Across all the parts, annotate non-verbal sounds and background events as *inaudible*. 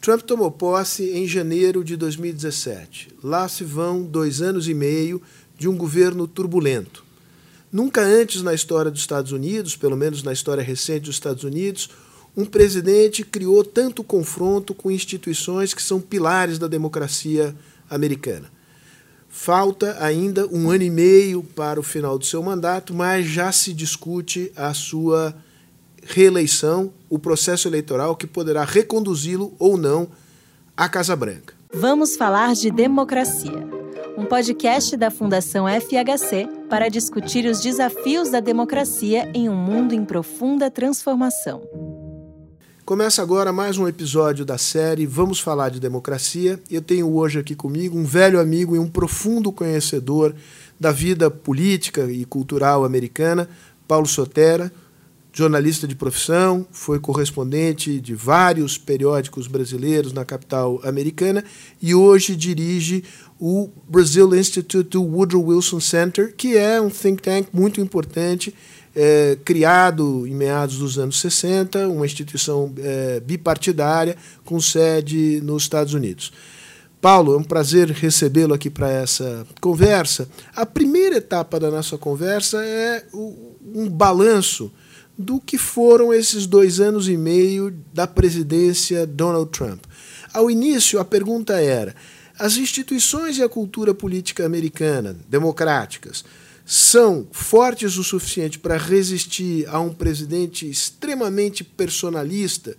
Trump tomou posse em janeiro de 2017. Lá se vão dois anos e meio de um governo turbulento. Nunca antes na história dos Estados Unidos, pelo menos na história recente dos Estados Unidos, um presidente criou tanto confronto com instituições que são pilares da democracia americana. Falta ainda um ano e meio para o final do seu mandato, mas já se discute a sua reeleição, o processo eleitoral que poderá reconduzi-lo ou não à Casa Branca. Vamos falar de democracia. Um podcast da Fundação FHC para discutir os desafios da democracia em um mundo em profunda transformação. Começa agora mais um episódio da série Vamos Falar de Democracia. Eu tenho hoje aqui comigo um velho amigo e um profundo conhecedor da vida política e cultural americana, Paulo Sotera, jornalista de profissão, foi correspondente de vários periódicos brasileiros na capital americana e hoje dirige o Brazil Institute do Woodrow Wilson Center, que é um think tank muito importante é, criado em meados dos anos 60, uma instituição é, bipartidária com sede nos Estados Unidos. Paulo, é um prazer recebê-lo aqui para essa conversa. A primeira etapa da nossa conversa é um balanço do que foram esses dois anos e meio da presidência Donald Trump. Ao início, a pergunta era: as instituições e a cultura política americana, democráticas, são fortes o suficiente para resistir a um presidente extremamente personalista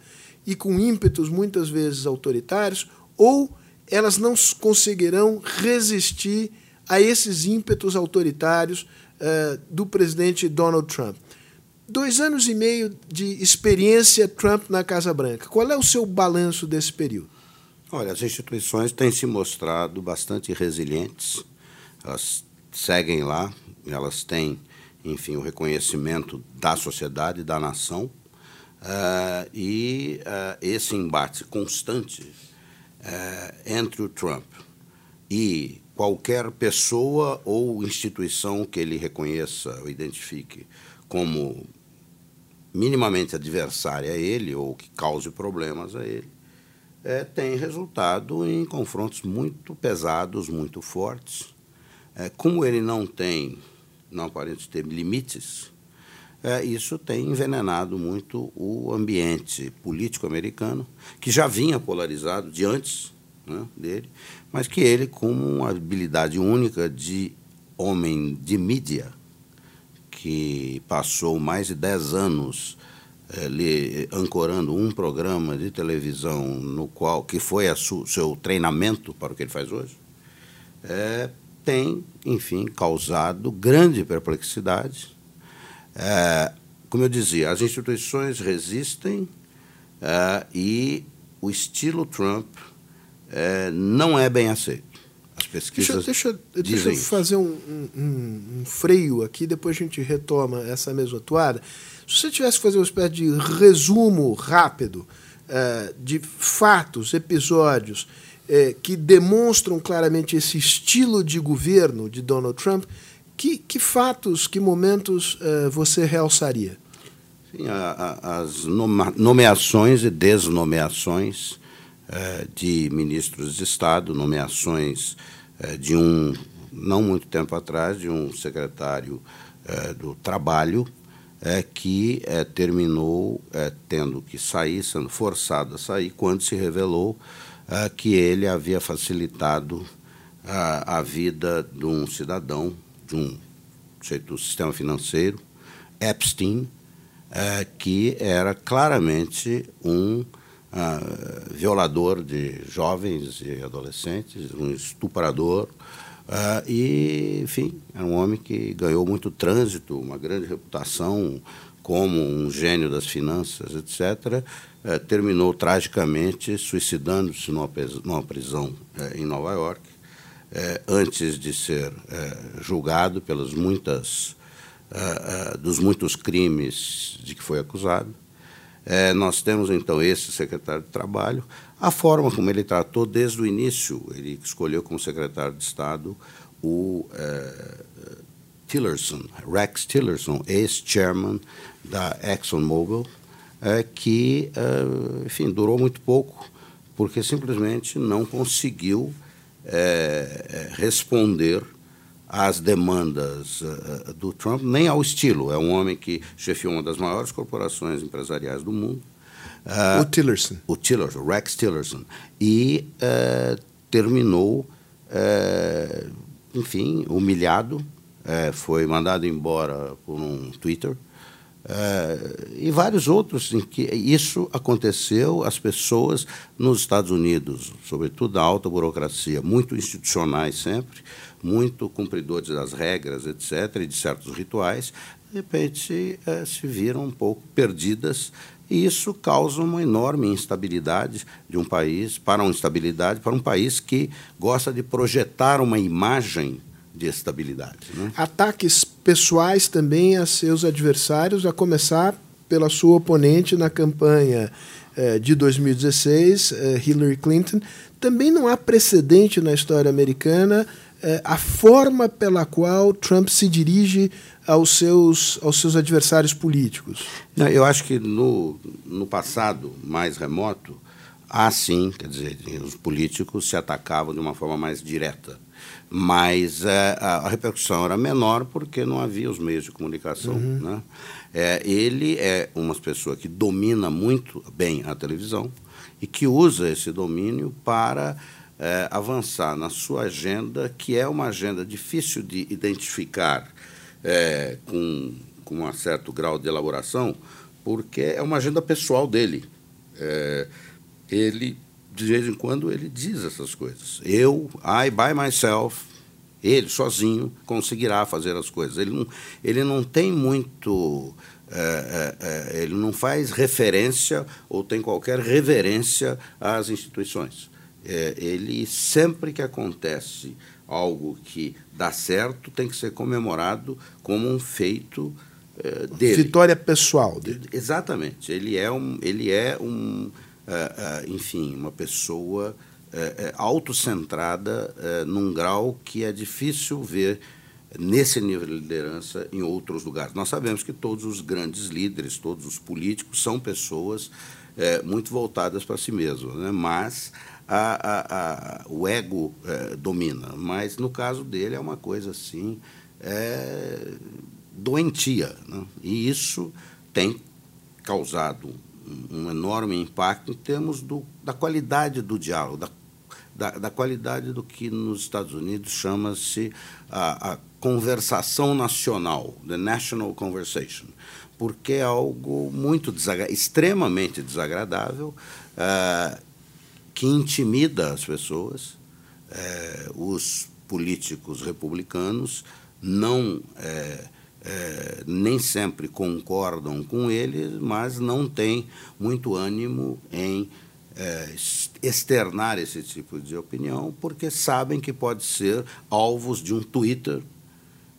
e com ímpetos muitas vezes autoritários, ou elas não conseguirão resistir a esses ímpetos autoritários uh, do presidente Donald Trump. Dois anos e meio de experiência Trump na Casa Branca. Qual é o seu balanço desse período? Olha, as instituições têm se mostrado bastante resilientes. Elas seguem lá, elas têm, enfim, o reconhecimento da sociedade, da nação, uh, e uh, esse embate constante uh, entre o Trump e qualquer pessoa ou instituição que ele reconheça ou identifique como minimamente adversária a ele ou que cause problemas a ele, é, tem resultado em confrontos muito pesados, muito fortes. É, como ele não tem não aparenta ter limites, é, isso tem envenenado muito o ambiente político americano, que já vinha polarizado de antes né, dele, mas que ele, com uma habilidade única de homem de mídia, que passou mais de 10 anos é, ancorando um programa de televisão no qual que foi o seu treinamento para o que ele faz hoje, é, tem, enfim, causado grande perplexidade. É, como eu dizia, as instituições resistem é, e o estilo Trump não é bem aceito. As pesquisas deixa, deixa, deixa eu fazer um, um, um, freio aqui, depois a gente retoma essa mesma toada. Se você tivesse que fazer uma espécie de resumo rápido é, de fatos, episódios é, que demonstram claramente esse estilo de governo de Donald Trump, que, que fatos, que momentos é, você realçaria? Sim, a, a, as nomeações e desnomeações de ministros de Estado, nomeações de um, não muito tempo atrás, de um secretário é, do Trabalho, é, que é, terminou é, tendo que sair, sendo forçado a sair, quando se revelou que ele havia facilitado uh, a vida de um cidadão, de um do sistema financeiro, Epstein, que era claramente um violador de jovens e adolescentes, um estuprador, Uh, e, enfim, era um homem que ganhou muito trânsito, uma grande reputação como um gênio das finanças, etc é, terminou tragicamente suicidando-se numa, numa, prisão é, em Nova York, é, antes de ser julgado pelas muitas dos muitos crimes de que foi acusado. Nós temos então esse secretário de Trabalho, a forma como ele tratou desde o início, ele escolheu como secretário de Estado o Tillerson, Rex Tillerson, ex-chairman da ExxonMobil, é, que, é, enfim, durou muito pouco, porque simplesmente não conseguiu é, responder às demandas uh, do Trump, nem ao estilo. É um homem que chefiou uma das maiores corporações empresariais do mundo. Uh, o Tillerson. O Tillerson, o Rex Tillerson. E uh, terminou, enfim, humilhado, foi mandado embora por um Twitter. Uh, e vários outros em que isso aconteceu, as pessoas nos Estados Unidos, sobretudo da alta burocracia, muito institucionais sempre, muito cumpridores das regras, etc., e de certos rituais, de repente uh, se viram um pouco perdidas e isso causa uma enorme instabilidade de um país para uma instabilidade para um país que gosta de projetar uma imagem de estabilidade. Né? Ataques pessoais também a seus adversários, a começar pela sua oponente na campanha eh, de 2016, eh, Hillary Clinton. Também não há precedente na história americana eh, a forma pela qual Trump se dirige aos seus, aos seus adversários políticos. Não, eu acho que no, no passado mais remoto, há sim, quer dizer, os políticos se atacavam de uma forma mais direta mas é, a, a, repercussão era menor porque não havia os meios de comunicação. Uhum. Né? É, ele é uma pessoa que domina muito bem a televisão e que usa esse domínio para é, avançar na sua agenda, que é uma agenda difícil de identificar é, com, com um certo grau de elaboração, porque é uma agenda pessoal dele. É, ele de vez em quando ele diz essas coisas. Eu, I by myself, ele sozinho conseguirá fazer as coisas. Ele não, ele não tem muito. É, é, ele não faz referência ou tem qualquer reverência às instituições. É, ele, sempre que acontece algo que dá certo, tem que ser comemorado como um feito é, dele. Vitória pessoal dele. Exatamente. Ele é um. Ele é um é, é, enfim, uma pessoa é, autocentrada num grau que é difícil ver nesse nível de liderança em outros lugares. Nós sabemos que todos os grandes líderes, todos os políticos são pessoas muito voltadas para si mesmos, né? mas a, a, a, o ego domina. Mas no caso dele é uma coisa assim é, doentia, né? e isso tem causado um enorme impacto em termos do, da qualidade do diálogo, da, da, da qualidade do que nos Estados Unidos chama-se a, a, conversação nacional, the national conversation, porque é algo muito desagra extremamente desagradável, uh, que intimida as pessoas, uh, os políticos republicanos não uh, é, nem sempre concordam com ele, mas não têm muito ânimo em é, externar esse tipo de opinião, porque sabem que pode ser alvos de um Twitter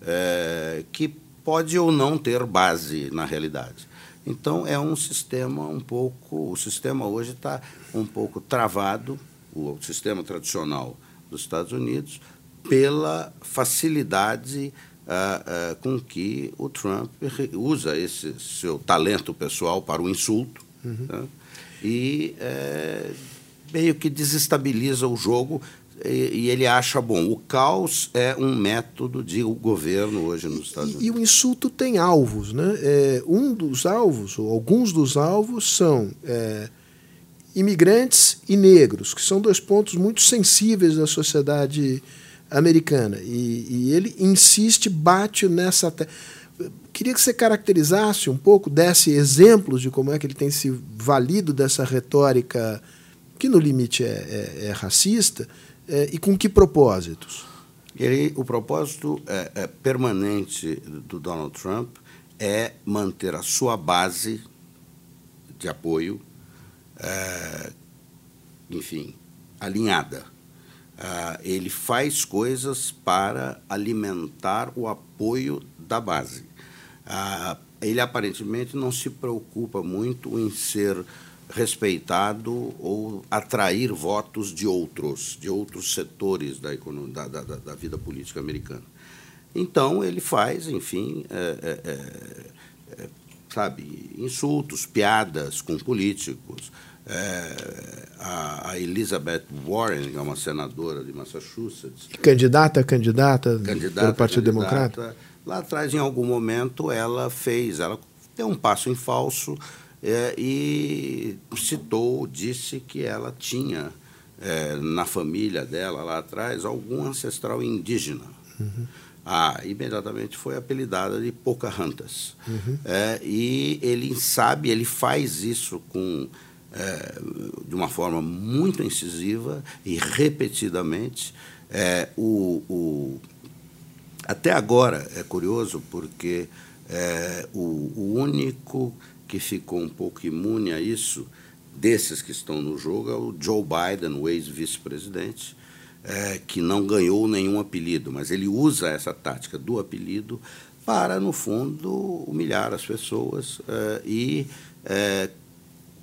é, que pode ou não ter base na realidade. Então é um sistema um pouco, o sistema hoje está um pouco travado, o sistema tradicional dos Estados Unidos, pela facilidade uh, uh, com que o Trump usa esse seu talento pessoal para o insulto uhum. né? e é, meio que desestabiliza o jogo e, e, ele acha bom. O caos é um método de o governo hoje nos Estados Unidos. E, e o insulto tem alvos, né? É, um dos alvos, ou alguns dos alvos, são é, imigrantes e negros, que são dois pontos muito sensíveis da sociedade americana. E, e ele insiste, bate nessa. Te... Queria que você caracterizasse um pouco, desse exemplos de como é que ele tem se valido dessa retórica, que no limite é, é, é racista, e com que propósitos? Ele, o propósito é, é permanente do Donald Trump é manter a sua base de apoio, é, enfim, alinhada Uh, ele faz coisas para alimentar o apoio da base. Uh, ele aparentemente não se preocupa muito em ser respeitado ou atrair votos de outros, de outros setores da, da, da, da vida política americana. Então, ele faz, enfim, é, é, é, é sabe, insultos, piadas com políticos, é, a, a, Elizabeth Warren, que é uma senadora de Massachusetts. Candidata, candidata, candidata pelo Partido candidata, Democrata? Lá atrás, em algum momento, ela fez, ela deu um passo em falso é, e citou, disse que ela tinha é, na família dela lá atrás algum ancestral indígena. Uhum. Ah, imediatamente foi apelidada de Pocahontas. Uhum. É, e ele sabe, ele faz isso com é, de uma forma muito incisiva e repetidamente. É, o, o, até agora é curioso porque é, o, o único que ficou um pouco imune a isso, desses que estão no jogo, é o Joe Biden, o ex-vice-presidente, é, que não ganhou nenhum apelido, mas ele usa essa tática do apelido para, no fundo, humilhar as pessoas é, e é,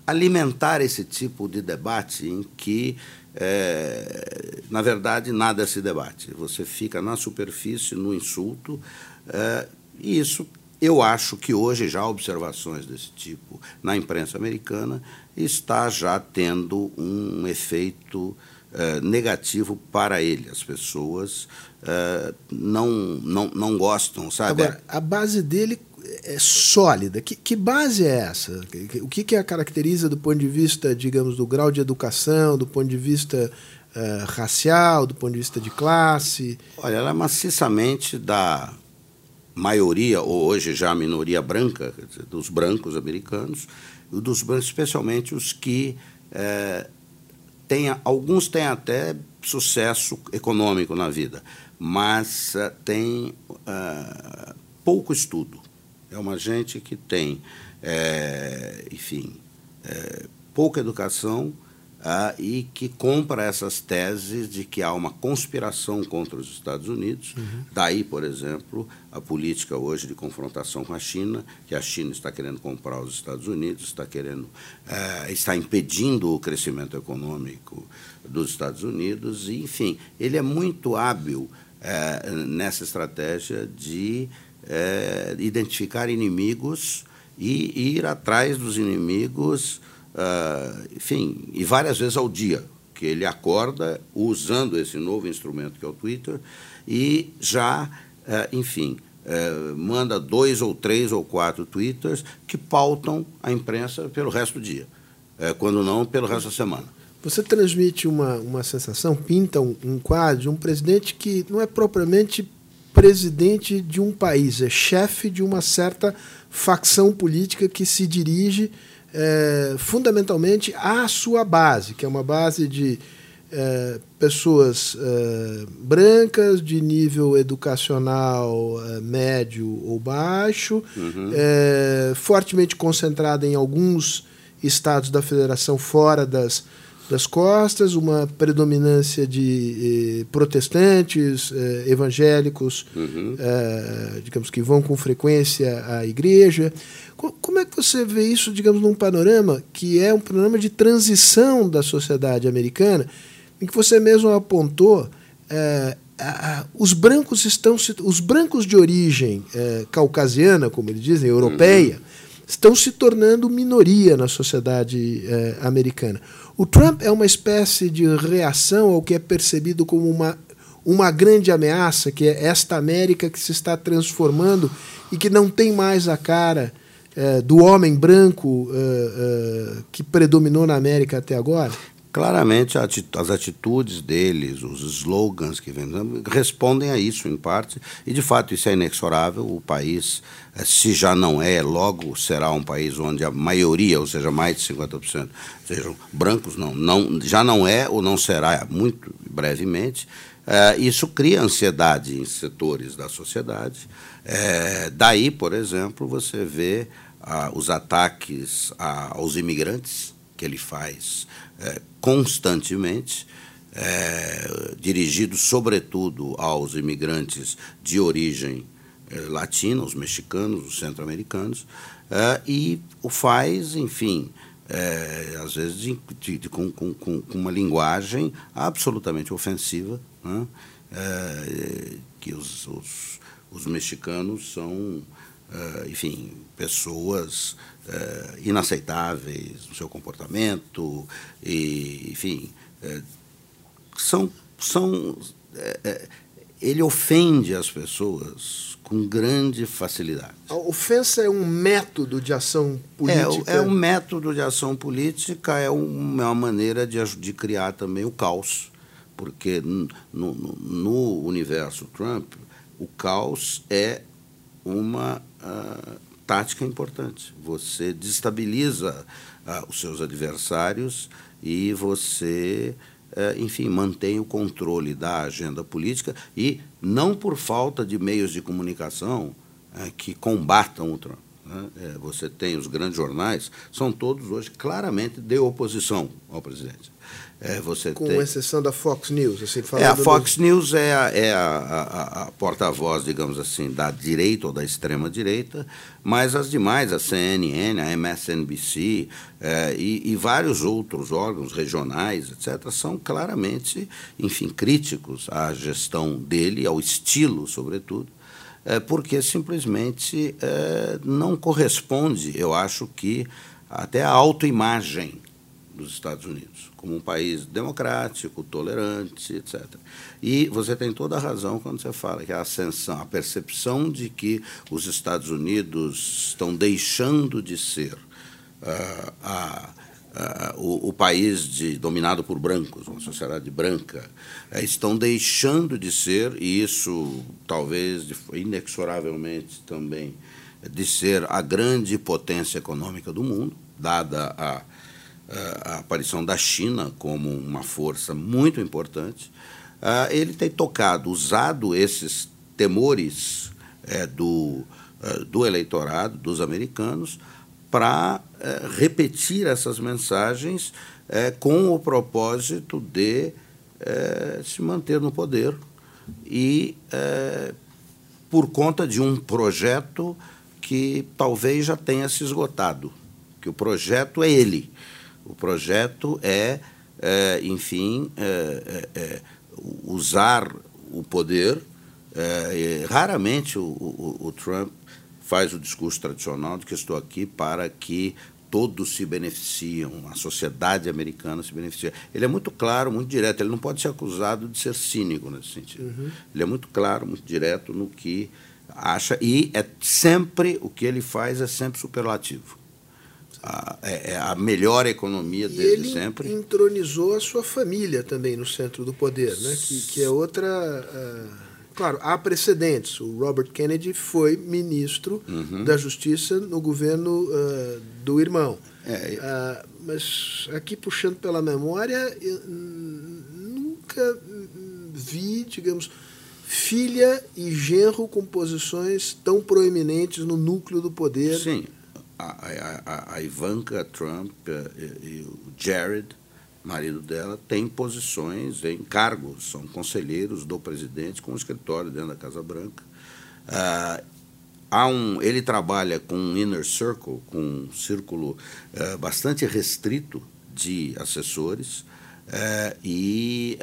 alimentar esse tipo de debate em que, é, na verdade, nada se debate. Você fica na superfície, no insulto, é, e isso eu acho que hoje já observações desse tipo na imprensa americana está já tendo um efeito eh, negativo para ele. As pessoas eh, não, não, não gostam, sabe? Agora, a base dele é sólida. Que, que base é essa? O que, que a caracteriza do ponto de vista, digamos, do grau de educação, do ponto de vista uh, racial, do ponto de vista de classe? Olha, ela é maciçamente da maioria, ou hoje já a minoria branca, dizer, dos brancos americanos, e dos brancos, especialmente os que é, têm, alguns têm até sucesso econômico na vida, mas uh, têm uh, pouco estudo. É uma gente que tem, é, enfim, é, pouca educação ah, e que compra essas teses de que há uma conspiração contra os Estados Unidos. Uhum. Daí, por exemplo, a política hoje de confrontação com a China, que a China está querendo comprar os Estados Unidos, está querendo, é, está impedindo o crescimento econômico dos Estados Unidos. E, enfim, ele é muito hábil é, nessa estratégia de é, identificar inimigos e ir atrás dos inimigos uh, enfim, e várias vezes ao dia, que ele acorda usando esse novo instrumento que é o Twitter e já, uh, enfim, uh, manda dois ou três ou quatro twitters que pautam a imprensa pelo resto do dia, quando não pelo resto da semana. Você transmite uma, uma sensação, pinta um, um quadro um presidente que não é propriamente presidente de um país, é chefe de uma certa facção política que se dirige é, fundamentalmente à sua base, que é uma base de é, pessoas é, brancas de nível educacional é, médio ou baixo, uhum. É, fortemente concentrada em alguns estados da federação fora das, das costas, uma predominância de protestantes, eh, evangélicos, uhum. eh, digamos que vão com frequência à igreja. Como é que você vê isso, digamos, num panorama que é um panorama de transição da sociedade americana, em que você mesmo apontou é, a, a, os brancos estão os brancos de origem é, caucasiana, como eles dizem, europeia, uhum. estão se tornando minoria na sociedade é, americana. O Trump é uma espécie de reação ao que é percebido como uma uma grande ameaça, que é esta América que se está transformando e que não tem mais a cara é, do homem branco é, é, que predominou na América até agora? Claramente, as atitudes deles, os slogans que vêm, respondem a isso, em parte, e de fato isso é inexorável. O país, é, se já não é, logo será um país onde a maioria, ou seja, mais de 50%, sejam brancos, não, não, já não é ou não será muito brevemente. É, isso cria ansiedade em setores da sociedade. É, daí, por exemplo, você vê ah, os ataques aos imigrantes que ele faz é, constantemente, é, dirigidos sobretudo aos imigrantes de origem é, latina, os mexicanos, os centro-americanos, é, e o faz, enfim, é, às vezes de, de, de, com, com, com, uma linguagem absolutamente ofensiva, né? É, que os, os, os mexicanos são enfim, pessoas inaceitáveis no seu comportamento, e, enfim, são, são ele ofende as pessoas com grande facilidade. A ofensa é um método de ação política? É, é um método de ação política, é uma maneira de, de criar também o caos, porque no, no, no universo Trump, o caos é uma uh, tática importante. Você destabiliza uh, os seus adversários e você é, enfim, mantém o controle da agenda política e não por falta de meios de comunicação é, que combatam o Trump. Né? É, você tem os grandes jornais, são todos hoje claramente de oposição ao presidente. É, você Com tem... exceção da Fox News. Assim, é, a Fox do... News é a, é a, a, a porta-voz, digamos assim, da direita ou da extrema-direita, mas as demais, a CNN, a MSNBC é, e, e, vários outros órgãos regionais, etc., são claramente, enfim, críticos à gestão dele, ao estilo, sobretudo, é, porque simplesmente é, não corresponde, eu acho que, até a autoimagem dos Estados Unidos, como um país democrático, tolerante, etc. E você tem toda a razão quando você fala que a ascensão, a percepção de que os Estados Unidos estão deixando de ser uh, a, uh, o, o, país de, dominado por brancos, uma sociedade branca, uh, estão deixando de ser, e isso talvez inexoravelmente também, de ser a grande potência econômica do mundo, dada a a aparição da China como uma força muito importante, ah, ele tem tocado, usado esses temores é, do, ah, do eleitorado, dos americanos, para repetir essas mensagens com o propósito de se manter no poder e por conta de um projeto que talvez já tenha se esgotado, que o projeto é ele. O projeto é, é enfim, é, é, é usar o poder. É, raramente o, o, o Trump faz o discurso tradicional de que estou aqui para que todos se beneficiam, a sociedade americana se beneficia. Ele é muito claro, muito direto, ele não pode ser acusado de ser cínico nesse sentido. Uhum. Ele é muito claro, muito direto no que acha e é sempre o que ele faz é sempre superlativo a, é, é a melhor economia e desde ele sempre. entronizou a sua família também no centro do poder, né? que, que é outra. Uh, claro, há precedentes. O Robert Kennedy foi ministro uhum. da Justiça no governo uh, do irmão. É, uh, mas aqui puxando pela memória, eu nunca vi, digamos, filha e genro com posições tão proeminentes no núcleo do poder. Sim a, a, a Ivanka Trump eh, e, e, o Jared, marido dela, têm posições em cargos, são conselheiros do presidente com um escritório dentro da Casa Branca. Ah, há um, ele trabalha com um inner circle, com um círculo eh, bastante restrito de assessores. Eh, e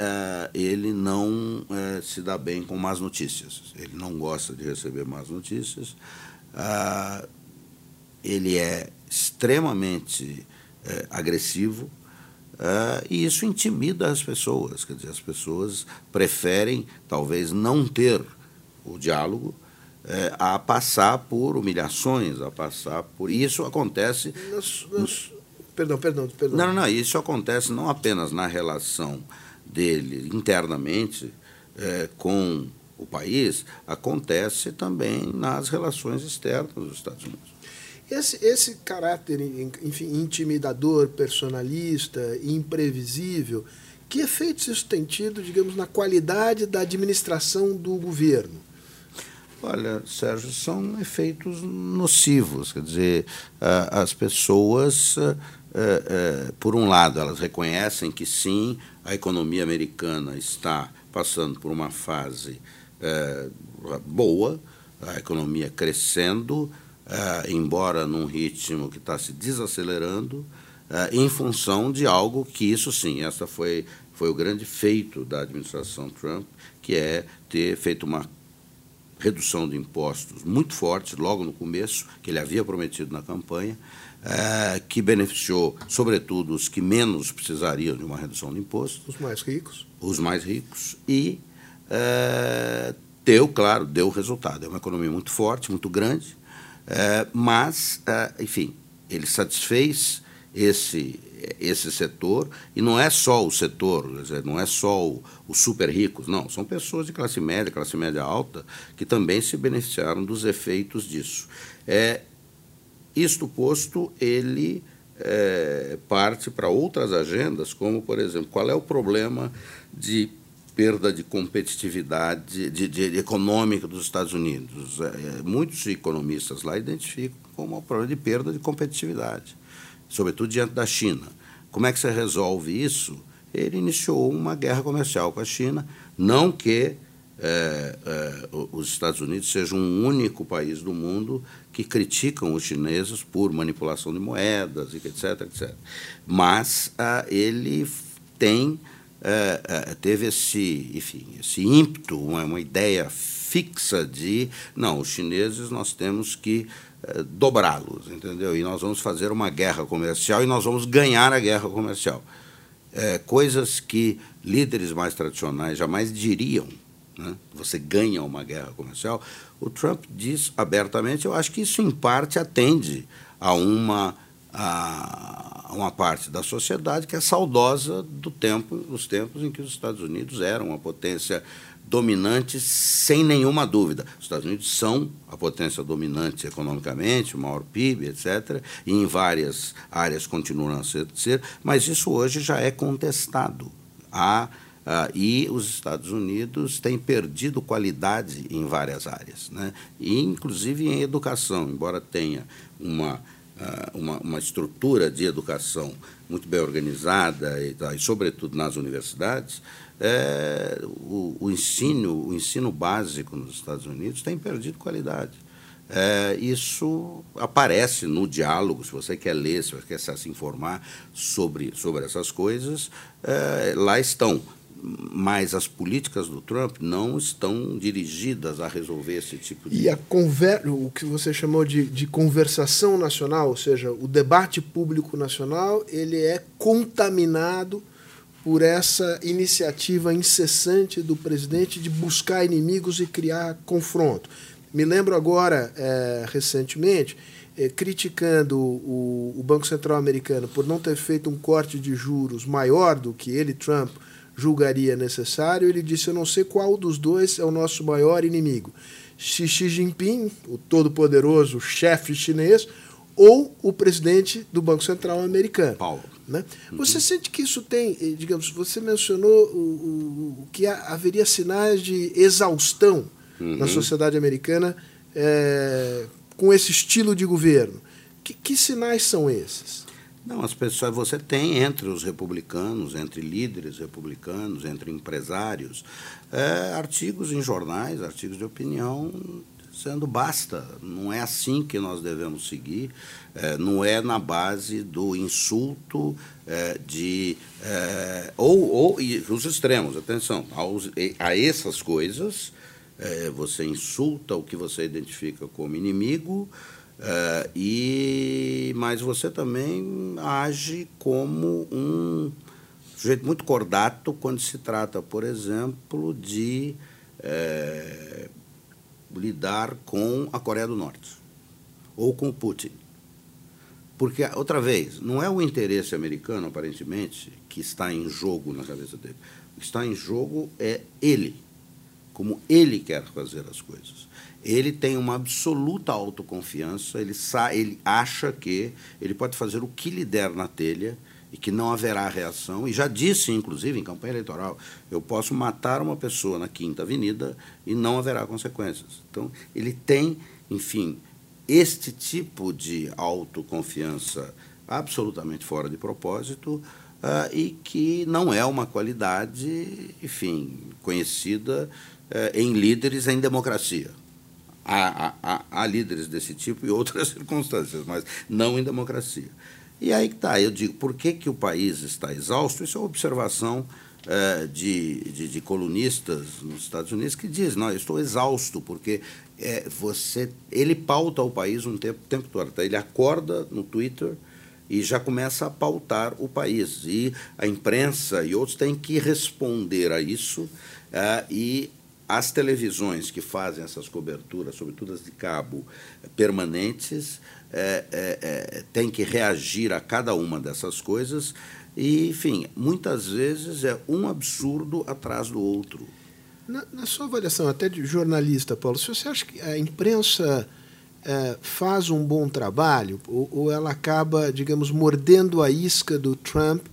ele não se dá bem com más notícias. Ele não gosta de receber más notícias. Ele é extremamente é, agressivo é, e isso intimida as pessoas. Quer dizer, as pessoas preferem talvez não ter o diálogo é, a passar por humilhações, a passar por. E isso acontece. Nos, nos... Perdão, perdão, perdão. Não, não, isso acontece não apenas na relação dele internamente é, com o país, acontece também nas relações externas dos Estados Unidos. Esse, esse caráter enfim, intimidador, personalista, imprevisível, que efeitos isso tem tido, digamos, na qualidade da administração do governo? Olha, Sérgio, são efeitos nocivos. Quer dizer, as pessoas, por um lado, elas reconhecem que sim, a economia americana está passando por uma fase boa, a economia crescendo, uh, embora num ritmo que está se desacelerando, uh, em função de algo que, isso sim, essa foi, foi o grande feito da administração Trump, que é ter feito uma redução de impostos muito forte, logo no começo, que ele havia prometido na campanha, é, que beneficiou, sobretudo, os que menos precisariam de uma redução de impostos. Os mais ricos. Os mais ricos. E é, deu, claro, deu resultado. É uma economia muito forte, muito grande, é, mas, é, enfim, ele satisfez esse, esse setor, e não é só o setor, não é só os super ricos, não, são pessoas de classe média, classe média alta, que também se beneficiaram dos efeitos disso. É, isto posto, ele é, parte para outras agendas, como, por exemplo, qual é o problema de perda de competitividade de, de econômica dos Estados Unidos. É, muitos economistas lá identificam como um problema de perda de competitividade sobretudo diante da China. Como é que você resolve isso? Ele iniciou uma guerra comercial com a China, não que é, é, os Estados Unidos sejam um único país do mundo que criticam os chineses por manipulação de moedas, etc, etc. Mas ah, ele tem é, teve esse, enfim, esse ímpeto, uma, uma ideia fixa de não, os chineses nós temos que eh, dobrá-los, entendeu? E nós vamos fazer uma guerra comercial e nós vamos ganhar a guerra comercial. É, coisas que líderes mais tradicionais jamais diriam. Né? Você ganha uma guerra comercial. O Trump diz abertamente. Eu acho que isso, em parte, atende a uma, a uma parte da sociedade que é saudosa do tempo, dos tempos em que os Estados Unidos eram uma potência dominantes sem nenhuma dúvida. Os Estados Unidos são a potência dominante economicamente, o maior PIB, etc., e em várias áreas continuam a ser, mas isso hoje já é contestado. Há, e os Estados Unidos têm perdido qualidade em várias áreas, né? e inclusive em educação, embora tenha uma uma, uma estrutura de educação muito bem organizada e, e sobretudo nas universidades, é, o, o, ensino, o ensino básico nos Estados Unidos tem perdido qualidade. É, isso aparece no diálogo, se você quer ler, se você quer se informar sobre, sobre essas coisas, é, lá estão. Mas as políticas do Trump não estão dirigidas a resolver esse tipo de. E a conver... o que você chamou de, de conversação nacional, ou seja, o debate público nacional, ele é contaminado por essa iniciativa incessante do presidente de buscar inimigos e criar confronto. Me lembro agora, é, recentemente, é, criticando o, o, Banco Central americano por não ter feito um corte de juros maior do que ele, Trump, julgaria necessário, ele disse: Eu não sei qual dos dois é o nosso maior inimigo. Xi Jinping, o todo-poderoso chefe chinês, ou o presidente do Banco Central americano. Paulo. Né? Uhum. Você sente que isso tem, eh, digamos, você mencionou o, o, o que haveria sinais de exaustão uhum. na sociedade americana é, com esse estilo de governo. Que, que sinais são esses? Não, as pessoas, você tem entre os republicanos, entre líderes republicanos, entre empresários, é, artigos em jornais, artigos de opinião sendo basta. Não é assim que nós devemos seguir, é, não é na base do insulto é, de. É, ou, ou e os extremos, atenção, aos, a essas coisas, é, você insulta o que você identifica como inimigo. É, e mas você também age como um sujeito muito cordato quando se trata, por exemplo, de é, lidar com a Coreia do Norte ou com Putin. Porque, outra vez, não é o interesse americano, aparentemente, que está em jogo na cabeça dele. O que está em jogo é ele, como ele quer fazer as coisas. Ele tem uma absoluta autoconfiança, ele, ele acha que ele pode fazer o que lhe der na telha e que não haverá reação. E já disse, inclusive, em campanha eleitoral, eu posso matar uma pessoa na Quinta Avenida e não haverá consequências. Então, ele tem, enfim, este tipo de autoconfiança absolutamente fora de propósito uh, e que não é uma qualidade, enfim, conhecida em líderes em democracia. Há, há, há líderes desse tipo e outras *laughs* circunstâncias, mas não em democracia. E aí que está, eu digo, por que, que o país está exausto? Isso é uma observação é, de, de, de, colunistas nos Estados Unidos que dizem, não, eu estou exausto, porque é, você, ele pauta o país um tempo, tempo todo. Tá? Ele acorda no Twitter e já começa a pautar o país. E a imprensa e outros têm que responder a isso é, e as televisões que fazem essas coberturas, sobretudo as de cabo permanentes, é, é, é, têm que reagir a cada uma dessas coisas e, enfim, muitas vezes é um absurdo atrás do outro. Na, na sua avaliação, até de jornalista, Paulo, se você acha que a imprensa é, faz um bom trabalho ou, ou, ela acaba, digamos, mordendo a isca do Trump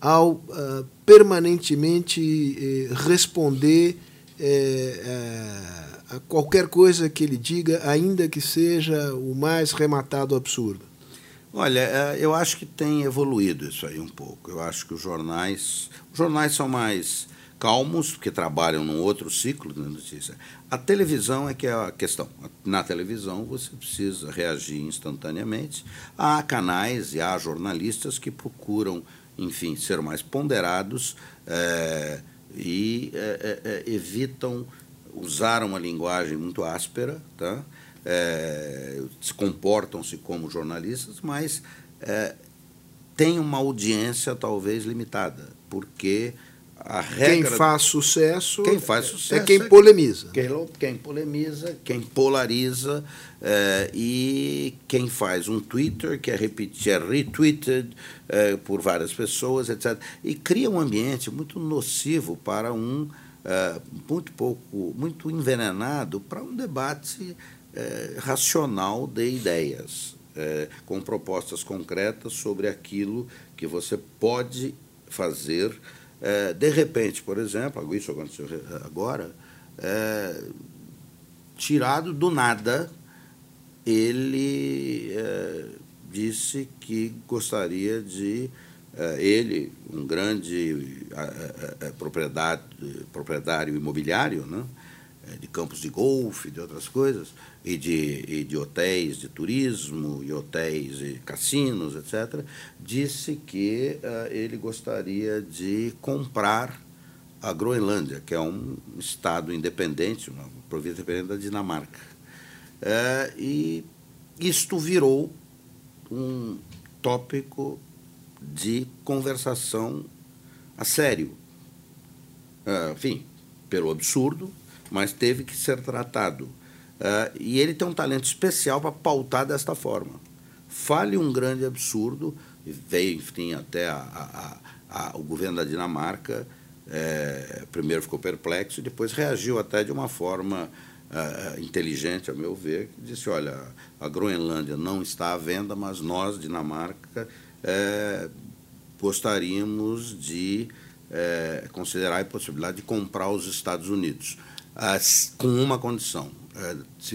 ao uh, permanentemente uh, responder uh, a qualquer coisa que ele diga, ainda que seja o mais rematado absurdo? Olha, é, eu acho que tem evoluído isso aí um pouco. Eu acho que os jornais, os jornais são mais calmos, porque trabalham num outro ciclo de notícia. A televisão é que é a questão. Na televisão você precisa reagir instantaneamente. Há canais e há jornalistas que procuram, enfim, ser mais ponderados é, e é, é, evitam usar uma linguagem muito áspera, tá? é, se comportam-se como jornalistas, mas é, têm uma audiência talvez limitada, porque a regra... Quem faz sucesso, quem faz sucesso é quem polemiza. Quem, quem polemiza, quem polariza é, e quem faz um Twitter que é, repetir, é retweeted é, por várias pessoas, etc. E cria um ambiente muito nocivo para um é, muito pouco, muito envenenado para um debate é, racional de ideias, é, com propostas concretas sobre aquilo que você pode fazer. É, de repente, por exemplo, isso aconteceu agora, é, tirado do nada, ele é, disse que gostaria de é, ele, um grande propriedade, proprietário imobiliário, né, de campos de golfe, de outras coisas, e de, e de hotéis de turismo, e hotéis e cassinos, etc., disse que uh, ele gostaria de comprar a Groenlândia, que é um estado independente, uma província independente da Dinamarca. Uh, e isto virou um tópico de conversação a sério. Uh, enfim, pelo absurdo, mas teve que ser tratado Uh, e ele tem um talento especial para pautar desta forma. Fale um grande absurdo, veio, enfim, até a, a, a, o governo da Dinamarca, é, primeiro ficou perplexo e depois reagiu até de uma forma uh, inteligente, a meu ver, que disse, olha, a Groenlândia não está à venda, mas nós, Dinamarca, é, gostaríamos de é, considerar a possibilidade de comprar os Estados Unidos, com uma condição,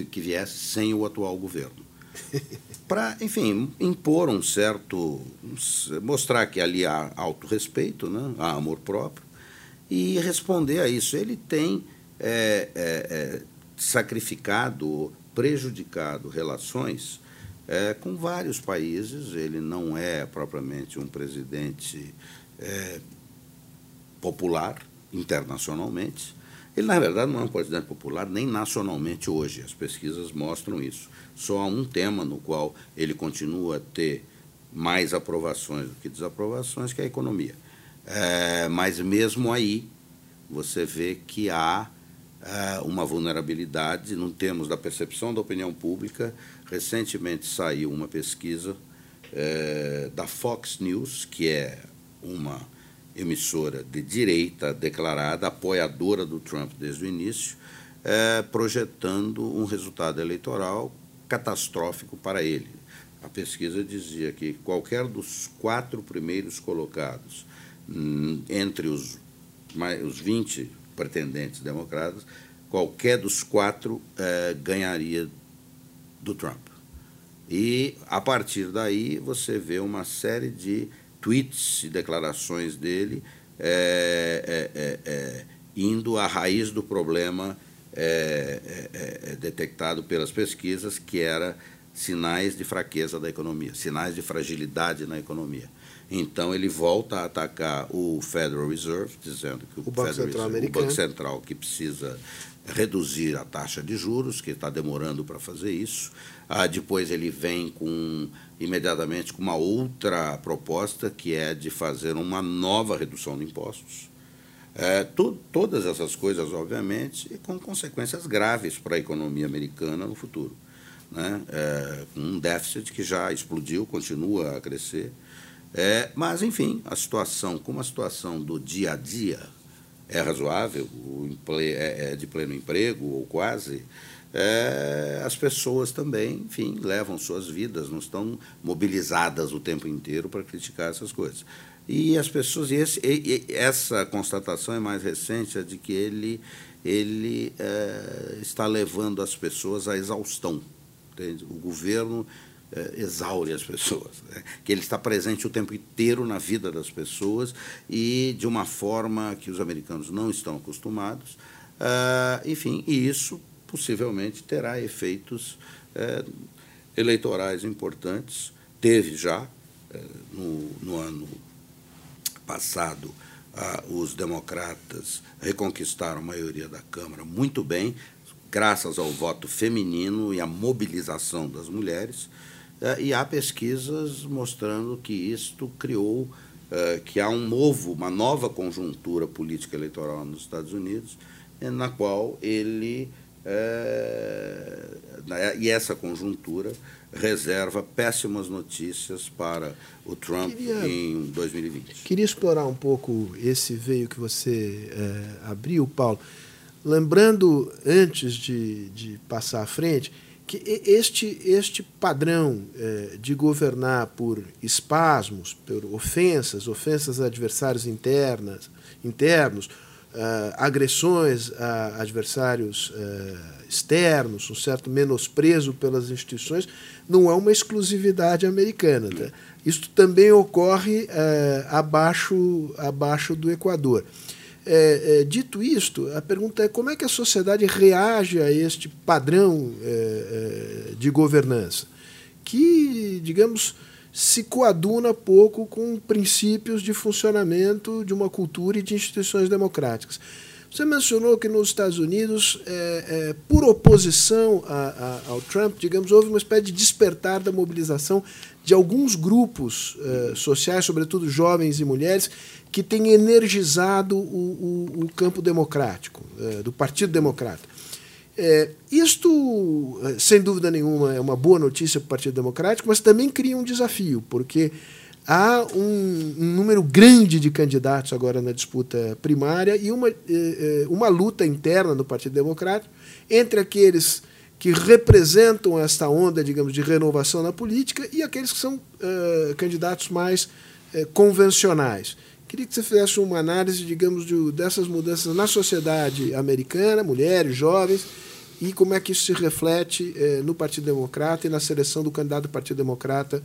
que viesse sem o atual governo. *laughs* Para, enfim, impor um certo. mostrar que ali há autorrespeito, né? há amor próprio, e responder a isso. Ele tem é, é, é sacrificado, prejudicado relações é, com vários países. Ele não é propriamente um presidente é, popular internacionalmente ele, na verdade, não é um presidente popular nem nacionalmente hoje. As pesquisas mostram isso. Só há um tema no qual ele continua a ter mais aprovações do que desaprovações, que é a economia. É, mas mesmo aí, você vê que há é, uma vulnerabilidade no termos da percepção da opinião pública. Recentemente saiu uma pesquisa é, da Fox News, que é uma emissora de direita declarada, apoiadora do Trump desde o início, é, projetando um resultado eleitoral catastrófico para ele. A pesquisa dizia que qualquer dos quatro primeiros colocados, hum, entre os, os 20 pretendentes democratas, qualquer dos quatro é, ganharia do Trump. E, a partir daí, você vê uma série de tweets e declarações dele é, é, é, é indo à raiz do problema é, detectado pelas pesquisas, que era sinais de fraqueza da economia, sinais de fragilidade na economia. Então ele volta a atacar o Federal Reserve, dizendo que o, o Banco, Central, Reserve, o Banco Central que precisa reduzir a taxa de juros, que está demorando para fazer isso. Ah, depois ele vem com imediatamente com uma outra proposta que é de fazer uma nova redução de impostos. É, tu, todas essas coisas, obviamente, com consequências graves para a economia americana no futuro. Né? É, um déficit que já explodiu, continua a crescer. É, mas, enfim, a situação, como a situação do dia a dia é razoável, o é, é de pleno emprego, ou quase, é, as pessoas também, enfim, levam suas vidas, não estão mobilizadas o tempo inteiro para criticar essas coisas. E as pessoas, e, esse, e, e essa constatação é mais recente, é de que ele, ele é, está levando as pessoas à exaustão. Entende? O governo é, exaure as pessoas, né? que ele está presente o tempo inteiro na vida das pessoas e de uma forma que os americanos não estão acostumados. Uh, enfim, e isso possivelmente terá efeitos é, eleitorais importantes. Teve já, é, no, no, ano passado, ah, os democratas reconquistaram a maioria da Câmara muito bem, graças ao voto feminino e à mobilização das mulheres. É, e há pesquisas mostrando que isto criou, é, que há um novo, uma nova conjuntura política eleitoral nos Estados Unidos, na qual ele é, né, e essa conjuntura reserva péssimas notícias para o Trump queria, em 2020. Queria explorar um pouco esse veio que você é, abriu, Paulo. Lembrando, antes de, de passar à frente, que este, este padrão é, de governar por espasmos, por ofensas, ofensas a adversários internas, internos, agressões a adversários uh, externos, um certo menosprezo pelas instituições, não é uma exclusividade americana. Tá? Isso também ocorre uh, abaixo, abaixo do Equador. É, é, dito isto, a pergunta é como é que a sociedade reage a este padrão é, de governança, que, digamos, se coaduna pouco com princípios de funcionamento de uma cultura e de instituições democráticas. Você mencionou que nos Estados Unidos, é, é, por oposição a, a, ao Trump, digamos, houve uma espécie de despertar da mobilização de alguns grupos é, sociais, sobretudo jovens e mulheres, que têm energizado o, o, o campo democrático, é, do Partido Democrata. É, isto, é, sem dúvida nenhuma, é uma boa notícia para o Partido Democrático, mas também cria um desafio, porque há um, um número grande de candidatos agora na disputa primária e uma, é, é, uma luta interna no Partido Democrático entre aqueles que representam esta onda, digamos, de renovação na política e aqueles que são candidatos mais convencionais. Queria que você fizesse uma análise, digamos, de, dessas mudanças na sociedade americana, mulheres, jovens, e como é que isso se reflete eh, no Partido Democrata e na seleção do candidato do Partido Democrata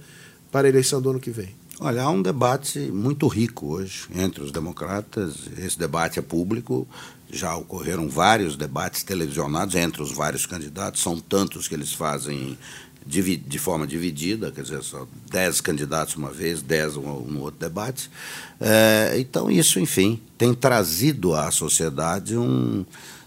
para a eleição do ano que vem. Olha, há um debate muito rico hoje entre os democratas. Esse debate é público. Já ocorreram vários debates televisionados entre os vários candidatos. São tantos que eles fazem de, forma dividida, quer dizer, só dez candidatos uma vez, dez no outro debate. É, então, isso, enfim, tem trazido à sociedade um,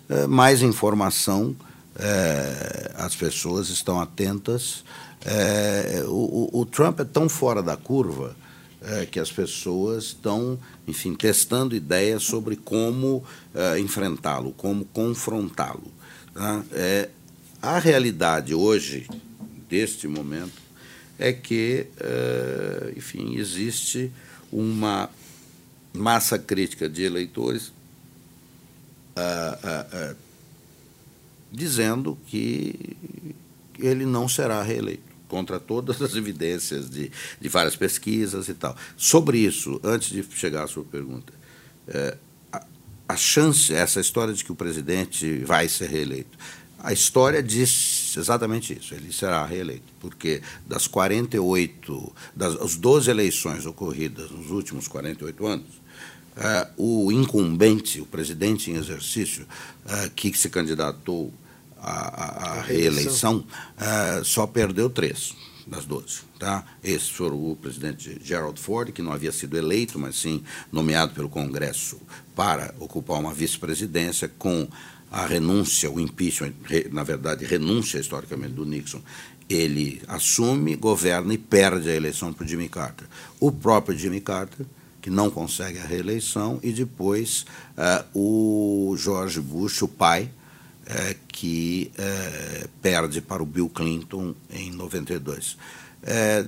é, mais informação, é, as pessoas estão atentas. É, o, o, Trump é tão fora da curva é, que as pessoas estão, enfim, testando ideias sobre como é, enfrentá-lo, como confrontá-lo. Tá? a realidade hoje deste momento é que, eh, enfim, existe uma massa crítica de eleitores ah, ah, dizendo que ele não será reeleito, contra todas as evidências de, de várias pesquisas e tal. Sobre isso, antes de chegar à sua pergunta, eh, a, a chance, essa história de que o presidente vai ser reeleito, a história diz exatamente isso, ele será reeleito, porque das 48, das as 12 eleições ocorridas nos últimos 48 anos, uh, o incumbente, o presidente em exercício, uh, que se candidatou à, à reeleição, uh, só perdeu três. das 12. Tá? Esse foi o presidente Gerald Ford, que não havia sido eleito, mas sim nomeado pelo Congresso para ocupar uma vice-presidência com a renúncia, o impeachment, na verdade, renúncia historicamente do Nixon. Ele assume, governa e perde a eleição para Jimmy Carter. O próprio Jimmy Carter, que não consegue a reeleição, e depois uh, o George Bush, o pai, uh, que uh, perde para o Bill Clinton em 92. É,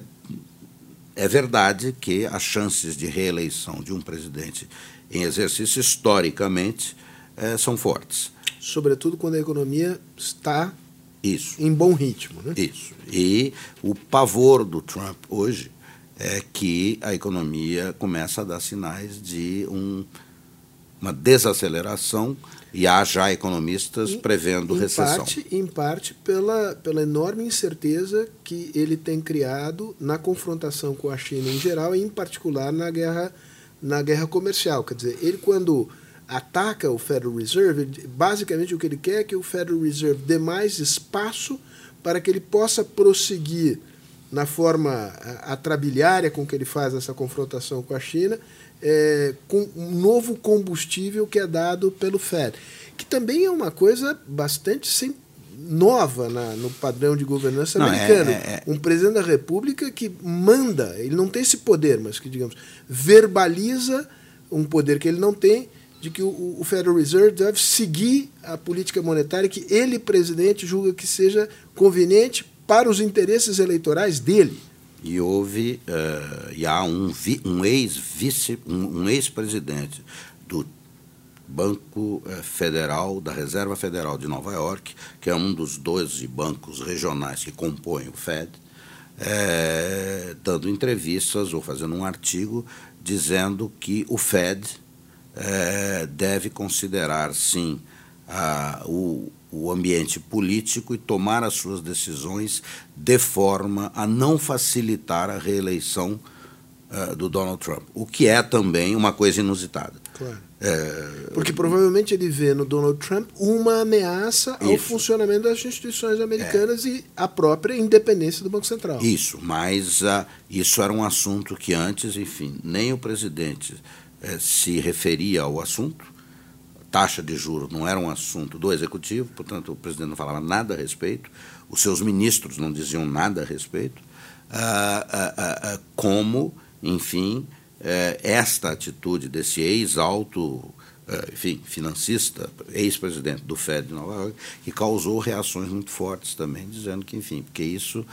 é verdade que as chances de reeleição de um presidente em exercício, historicamente, são fortes sobretudo quando a economia está Isso. em bom ritmo. Né? Isso. E o pavor do Trump hoje é que a economia começa a dar sinais de um, uma desaceleração e há já economistas em, prevendo em recessão. Parte, em parte pela, pela enorme incerteza que ele tem criado na confrontação com a China em geral e, em particular, na guerra, na guerra comercial. Quer dizer, ele, quando ataca o Federal Reserve, basicamente o que ele quer é que o Federal Reserve dê mais espaço para que ele possa prosseguir na forma atrabilhária com que ele faz essa confrontação com a China, é, com um novo combustível que é dado pelo Fed, que também é uma coisa bastante sem, nova na, no padrão de governança não, é, americano. É, é, um presidente da República que manda, ele não tem esse poder, mas que, digamos, verbaliza um poder que ele não tem de que o, o Federal Reserve deve seguir a política monetária que ele, presidente, julga que seja conveniente para os interesses eleitorais dele. E houve, uh, e há um, um ex-vice, um, um ex-presidente do Banco eh, Federal, da Reserva Federal de Nova York, que é um dos 12 bancos regionais que compõem o Fed, é, dando entrevistas ou fazendo um artigo dizendo que o Fed é, deve considerar, sim, a, o, o ambiente político e tomar as suas decisões de forma a não facilitar a reeleição uh, do Donald Trump, o que é também uma coisa inusitada. Claro. É... Porque provavelmente ele vê no Donald Trump uma ameaça ao Isso. funcionamento das instituições americanas é. e à própria independência do Banco Central. Isso, mas uh, isso era um assunto que antes, enfim, nem o presidente eh, se referia ao assunto. Taxa de juros não era um assunto do executivo, portanto, o presidente não falava nada a respeito, os seus ministros não diziam nada a respeito. Ah, ah, ah, como, enfim, eh, esta atitude desse ex-alto eh, enfim, financista, ex-presidente do Fed de Nova York, que causou reações muito fortes também, dizendo que, enfim, porque isso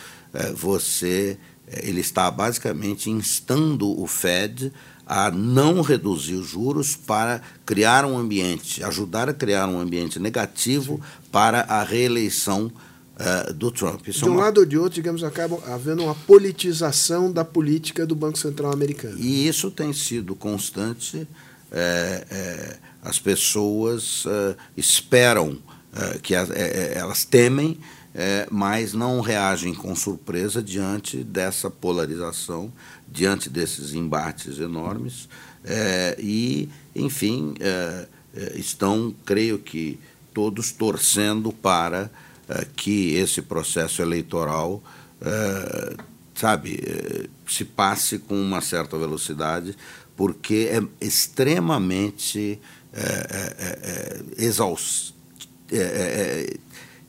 você, ele está basicamente instando o Fed a não reduzir os juros para criar um ambiente, ajudar a criar um ambiente negativo para a reeleição uh, do Trump. Isso de um é uma... lado ou de outro, digamos, acaba havendo uma politização da política do Banco Central americano. E isso tem sido constante. É, é, as pessoas esperam que as, elas temem é, mas não reagem com surpresa diante dessa polarização, diante desses embates enormes. É, e, enfim, é, é estão, creio que, todos torcendo para é, que esse processo eleitoral, é, sabe, se passe com uma certa velocidade, porque é extremamente exausto.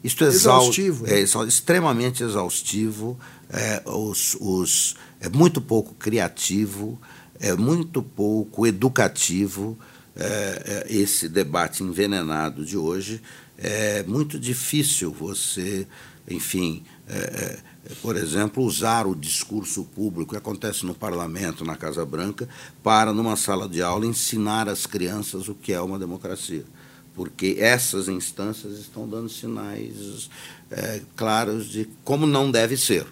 Isto exaustivo. É, é extremamente exaustivo, é, os, os, é muito pouco criativo, é muito pouco educativo é, é, esse debate envenenado de hoje. É muito difícil você, enfim, é, é, por exemplo, usar o discurso público que acontece no parlamento, na Casa Branca, para, numa sala de aula, ensinar às crianças o que é uma democracia porque essas instâncias estão dando sinais é, claros de como não deve ser.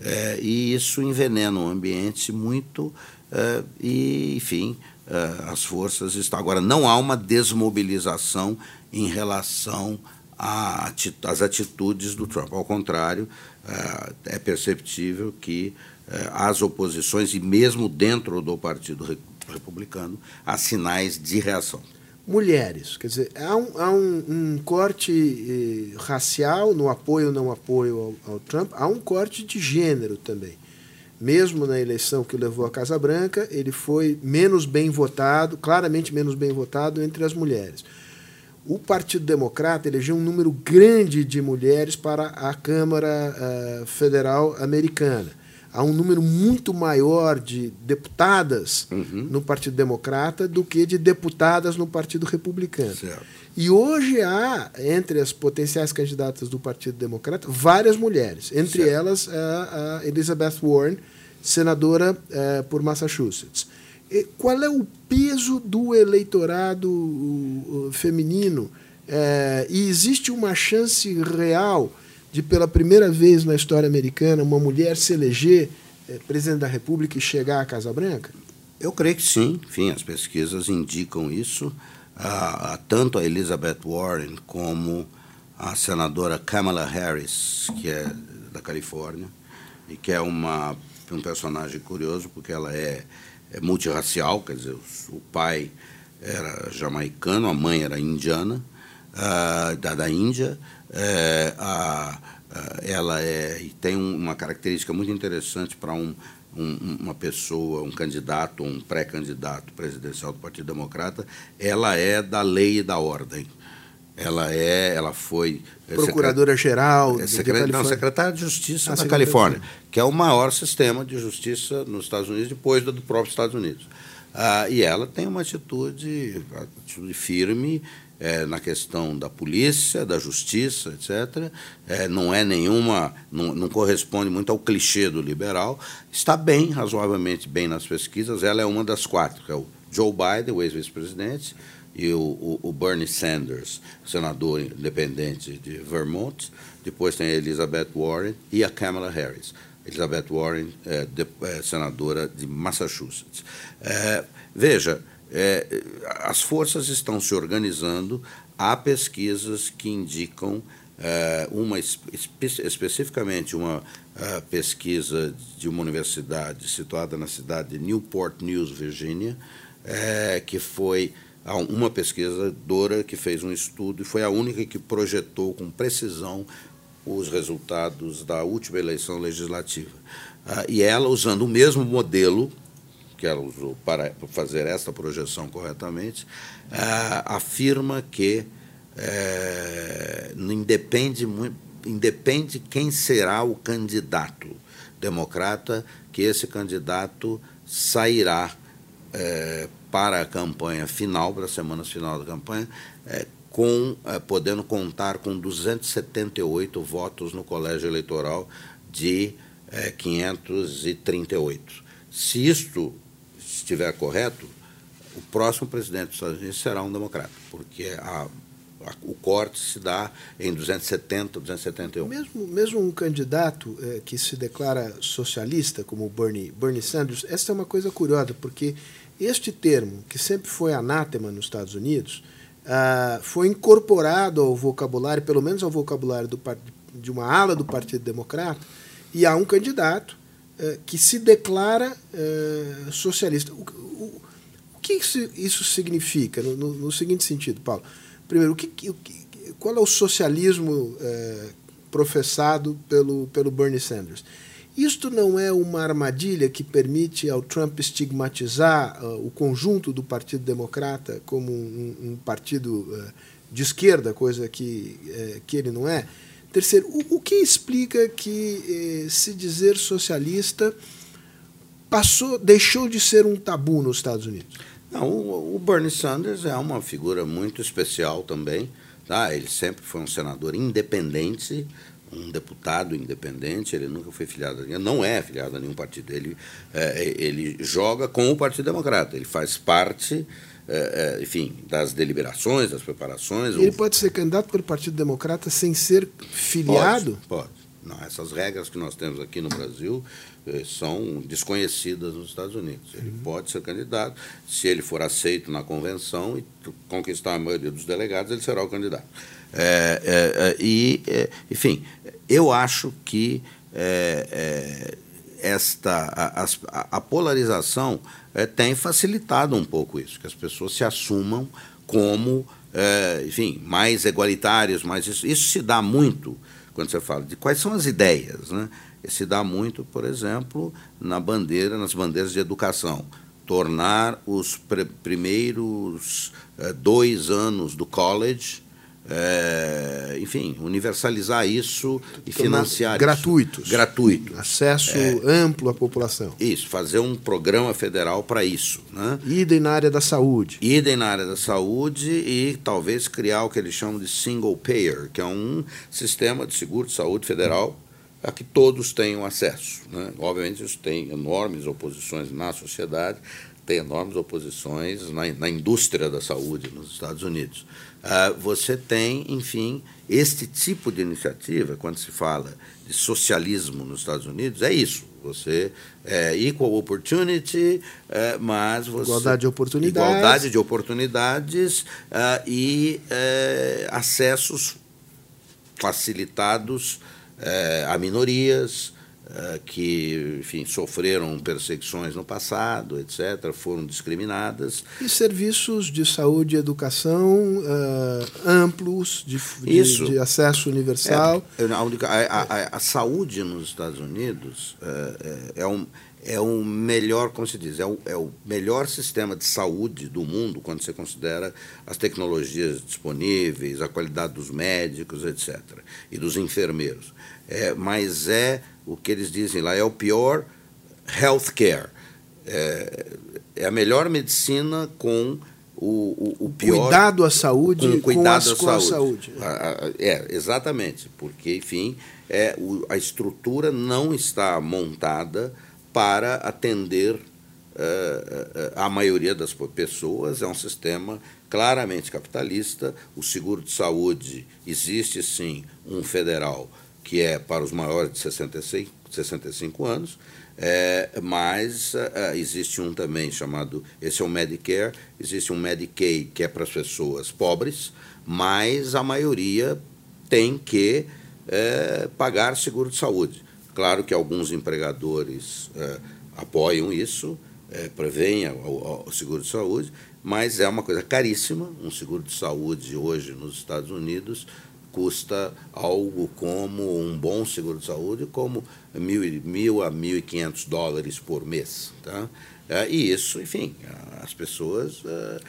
É, e isso envenena o ambiente muito, é, e, enfim, é, as forças estão. Agora, não há uma desmobilização em relação às atitudes do Trump. Ao contrário, é, é perceptível que é, as oposições, e mesmo dentro do Partido Republicano, há sinais de reação. Mulheres. Quer dizer, há um, há um, um corte eh, racial no apoio ou não apoio ao, ao, Trump, há um corte de gênero também. Mesmo na eleição que levou à Casa Branca, ele foi menos bem votado, claramente menos bem votado entre as mulheres. O Partido Democrata elegeu um número grande de mulheres para a Câmara uh, Federal Americana há um número muito maior de deputadas uhum. no Partido Democrata do que de deputadas no Partido Republicano. Certo. E hoje há, entre as potenciais candidatas do Partido Democrata, várias mulheres, entre certo. elas a, a, Elizabeth Warren, senadora uh, por Massachusetts. E qual é o peso do eleitorado uh, feminino? Uh, e existe uma chance real de, pela primeira vez na história americana, uma mulher se eleger é, presidente da República e chegar à Casa Branca? Eu creio que sim. Enfim, as pesquisas indicam isso. Ah, tanto a Elizabeth Warren como a senadora Kamala Harris, que é da Califórnia, e que é uma, um personagem curioso, porque ela é, é multirracial, quer dizer, o pai era jamaicano, a mãe era indiana, uh, da, da Índia, é, a, a, ela é, tem uma característica muito interessante para um, um, uma pessoa, um candidato, um pré-candidato presidencial do Partido Democrata, ela é da lei e da ordem. Ela é, ela foi é, procuradora geral, é, secret, não, secretária de Justiça ah, da Califórnia, que é o maior sistema de justiça nos Estados Unidos depois do próprio Estados Unidos. Ah, e ela tem uma atitude, atitude firme é, na questão da polícia, da justiça, etc. É, não é nenhuma, não, não, corresponde muito ao clichê do liberal. Está bem, razoavelmente bem nas pesquisas. Ela é uma das quatro, que é o Joe Biden, o ex-vice-presidente, e o, o, o, Bernie Sanders, senador independente de Vermont. Depois tem a Elizabeth Warren e a Kamala Harris. Elizabeth Warren, é, de, é, senadora de Massachusetts. É, veja, é, as forças estão se organizando, há pesquisas que indicam é, uma espe especificamente uma uh, pesquisa de uma universidade situada na cidade de Newport News, Virgínia, é, que foi uma pesquisadora que fez um estudo e foi a única que projetou com precisão os resultados da última eleição legislativa. Uh, e ela, usando o mesmo modelo que ela usou para fazer essa projeção corretamente, é, afirma que é, independe, independe quem será o candidato democrata, que esse candidato sairá é, para a campanha final, para as semanas final da campanha, é, com, é, podendo contar com 278 votos no colégio eleitoral de 538. É, Se isto estiver correto, o próximo presidente dos Estados Unidos será um democrata, porque a, a, o corte se dá em 270, 271. Mesmo, mesmo um candidato é, que se declara socialista, como Bernie, Bernie Sanders, essa é uma coisa curiosa, porque este termo, que sempre foi anátema nos Estados Unidos, ah, foi incorporado ao vocabulário, pelo menos ao vocabulário do, de uma ala do Partido Democrata, e há um candidato eh, que se declara uh, socialista. O, que isso, significa, no, seguinte sentido, Paulo? Primeiro, qual é o socialismo uh, professado pelo, pelo Bernie Sanders? Isto não é uma armadilha que permite ao Trump estigmatizar o conjunto do Partido Democrata como um partido de esquerda, coisa que, que ele não é? Terceiro, o, o que explica que eh, se dizer socialista passou, deixou de ser um tabu nos Estados Unidos? Não, o, o Bernie Sanders é uma figura muito especial também. Tá? Ele sempre foi um senador independente, um deputado independente, ele nunca foi filiado a não é filiado a nenhum partido. Ele, é, ele joga com o Partido Democrata, ele faz parte é, é, enfim, das deliberações, das preparações. Ele ou... pode ser candidato pelo Partido Democrata sem ser filiado? Pode. pode. Não, essas regras que nós temos aqui no Brasil eh, são desconhecidas nos Estados Unidos. Ele uhum. pode ser candidato, se ele for aceito na convenção e conquistar a maioria dos delegados, ele será o candidato. É, é, é e, enfim, eu acho que é, esta a, a, a polarização é, tem facilitado um pouco isso, que as pessoas se assumam como, é, enfim, mais igualitários, mais isso, isso se dá muito quando você fala de quais são as ideias, né? Se dá muito, por exemplo, na bandeira, nas bandeiras de educação tornar os primeiros eh, dois anos do college, eh, enfim, universalizar isso e financiar gratuitos, isso. gratuito, acesso é, amplo à população. Isso, fazer um programa federal para isso, né? Idem na área da saúde. Idem na área da saúde e talvez criar o que eles chamam de single payer, que é um sistema de seguro de saúde federal a que todos tenham acesso. Né? Obviamente, isso tem enormes oposições na sociedade, tem enormes oposições na, na indústria da saúde nos Estados Unidos. Uh, você tem, enfim, este tipo de iniciativa, quando se fala de socialismo nos Estados Unidos, é isso. Você é equal opportunity, é, mas você. Igualdade de oportunidades. Igualdade de oportunidades uh, e uh, acessos facilitados é, a minorias é, que, enfim, sofreram perseguições no passado, etc., foram discriminadas. E serviços de saúde e educação uh, amplos, de, de, de, acesso universal. É, a, a, a, saúde nos Estados Unidos é, é, um é o melhor, como se diz, é o, é o melhor sistema de saúde do mundo quando você considera as tecnologias disponíveis, a qualidade dos médicos, etc., e dos enfermeiros é, mas é o que eles dizem lá, é o pior healthcare. É, é a melhor medicina com o, o, o pior. Cuidado à saúde com, cuidado com, as, com a saúde. É, exatamente, porque, enfim, é, o, a estrutura não está montada para atender uh, a maioria das pessoas, é um sistema claramente capitalista. O seguro de saúde existe sim um federal que é para os maiores de 65, 65 anos, é, mas é, existe um também chamado, esse é o Medicare, existe um Medicaid que é para as pessoas pobres, mas a maioria tem que é, pagar seguro de saúde. Claro que alguns empregadores é, apoiam isso, é, prevêem o seguro de saúde, mas é uma coisa caríssima. Um seguro de saúde hoje nos Estados Unidos custa algo como um bom seguro de saúde, como mil, mil a mil e quinhentos dólares por mês. Tá? É, e isso, enfim, as pessoas uh,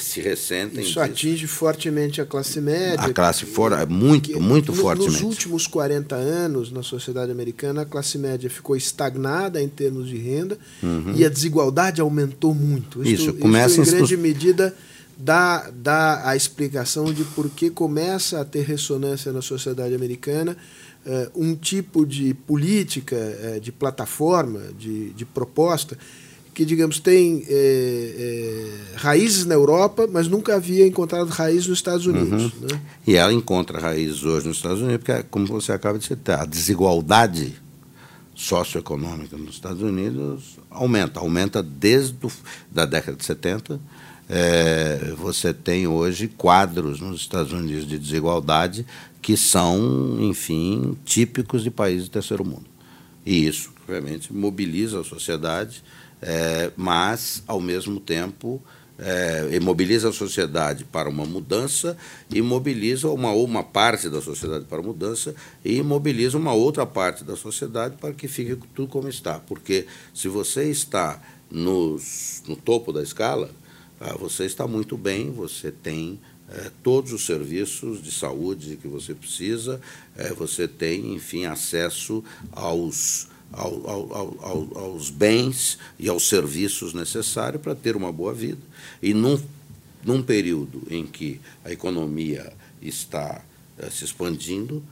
se ressentem. Isso disso. atinge fortemente a classe média. A classe for, é muito, muito no, fortemente. Nos últimos 40 anos, na sociedade americana, a classe média ficou estagnada em termos de renda uhum. e a desigualdade aumentou muito. Isso, isso começa em grande medida dá, dá a explicação de por que começa a ter ressonância na sociedade americana uh, um tipo de política, uh, de plataforma, de, de proposta, que, digamos, tem é, raízes na Europa, mas nunca havia encontrado raízes nos Estados Unidos. Uhum. Né? E ela encontra raízes hoje nos Estados Unidos, porque, como você acaba de citar, a desigualdade socioeconômica nos Estados Unidos aumenta, aumenta desde a da década de 70, é, você tem hoje quadros nos Estados Unidos de desigualdade que são, enfim, típicos de países do terceiro mundo. E isso, obviamente, mobiliza a sociedade, é, mas, ao mesmo tempo, é, mobiliza a sociedade para uma mudança e mobiliza uma, uma parte da sociedade para mudança e mobiliza uma outra parte da sociedade para que fique tudo como está. Porque se você está nos, no topo da escala, ah, você está muito bem, você tem é, todos os serviços de saúde que você precisa, é, você tem, enfim, acesso aos, ao, ao, ao, aos bens e aos serviços necessários para ter uma boa vida. E num, num período em que a economia está é, se expandindo,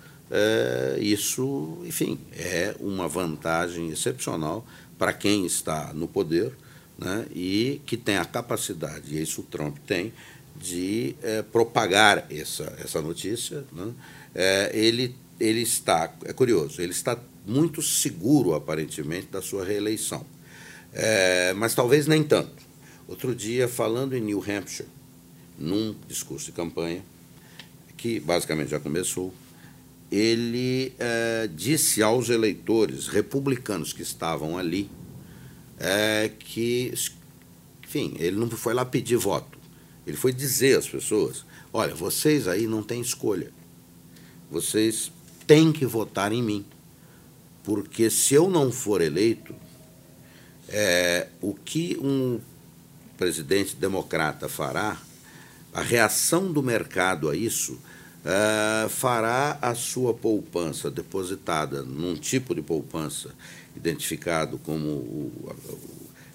isso, enfim, é uma vantagem excepcional para quem está no poder né, e que tem a capacidade, e isso o Trump tem, de é, propagar essa, essa notícia. Né? É, ele, ele está, é curioso, ele está muito seguro, aparentemente, da sua reeleição. É, mas talvez nem tanto. Outro dia, falando em New Hampshire, num discurso de campanha, que basicamente já começou, ele é, disse aos eleitores republicanos que estavam ali é, que, enfim, ele não foi lá pedir voto. Ele foi dizer às pessoas: olha, vocês aí não têm escolha. Vocês têm que votar em mim. Porque se eu não for eleito, é, o que um presidente democrata fará, a reação do mercado a isso é, fará a sua poupança depositada num tipo de poupança identificado como o,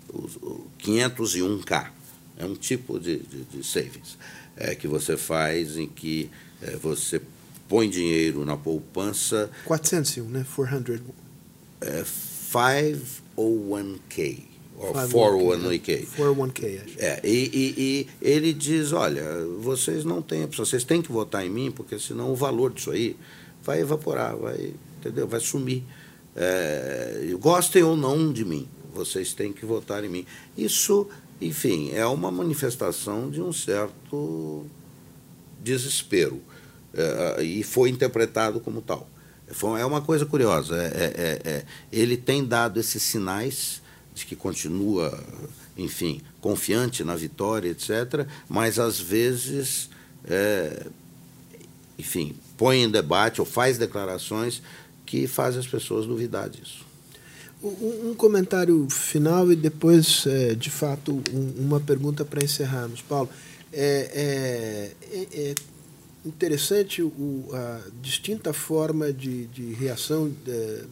o, o 501K. É um tipo de, de, de savings é, que você faz em que é, você põe dinheiro na poupança. 401, né? 400. É, 501k. Ou 401k. 401k, acho. É, e, e, e, ele diz: olha, vocês não têm opção, vocês têm que votar em mim, porque senão o valor disso aí vai evaporar, vai, entendeu? vai sumir. É, gostem ou não de mim, vocês têm que votar em mim. Isso, enfim, é uma manifestação de um certo desespero. É, e foi interpretado como tal. É uma coisa curiosa. É, é, é, é, ele tem dado esses sinais de que continua, enfim, confiante na vitória, etc., mas às vezes, é, enfim, põe em debate ou faz declarações que fazem as pessoas duvidar disso. Um, comentário final e depois, é, de fato, um, uma pergunta para encerrarmos. Paulo, é, é interessante o, a distinta forma de, de reação, é,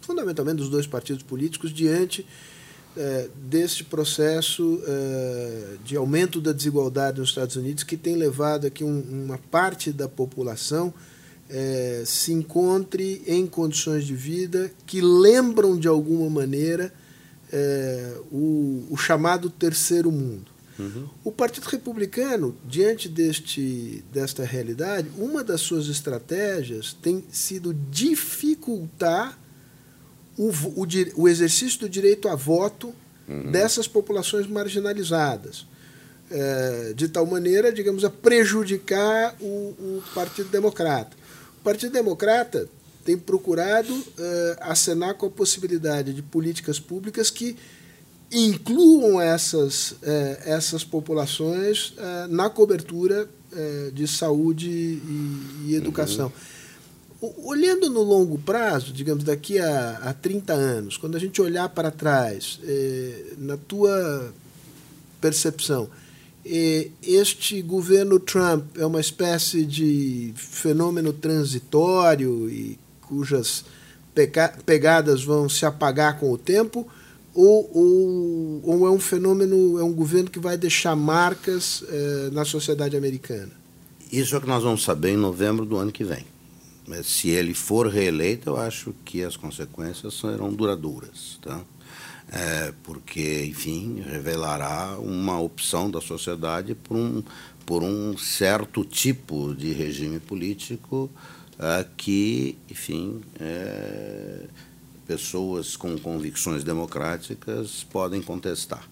fundamentalmente dos dois partidos políticos, diante é, deste processo é, de aumento da desigualdade nos Estados Unidos, que tem levado a que um, uma parte da população é, se encontre em condições de vida que lembram, de alguma maneira, é, o, o chamado terceiro mundo. Uhum. O Partido Republicano, diante deste, desta realidade, uma das suas estratégias tem sido dificultar o, o, o exercício do direito a voto uhum. dessas populações marginalizadas. É, de tal maneira, digamos, a prejudicar o, o Partido Democrata. O Partido Democrata tem procurado é, acenar com a possibilidade de políticas públicas que incluam essas, é, essas populações é, na cobertura é, de saúde e, e educação. Uhum. Olhando no longo prazo, digamos, daqui a, a 30 anos, quando a gente olhar para trás, é, na tua percepção, é, este governo Trump é uma espécie de fenômeno transitório e cujas pegadas vão se apagar com o tempo? ou, ou, ou é um fenômeno, é um governo que vai deixar marcas eh, na sociedade americana? Isso é o que nós vamos saber em novembro do ano que vem. Se ele for reeleito, eu acho que as consequências serão duradouras. Tá? É, porque, enfim, revelará uma opção da sociedade por um, por um certo tipo de regime político é, que, enfim, é, pessoas com convicções democráticas podem contestar.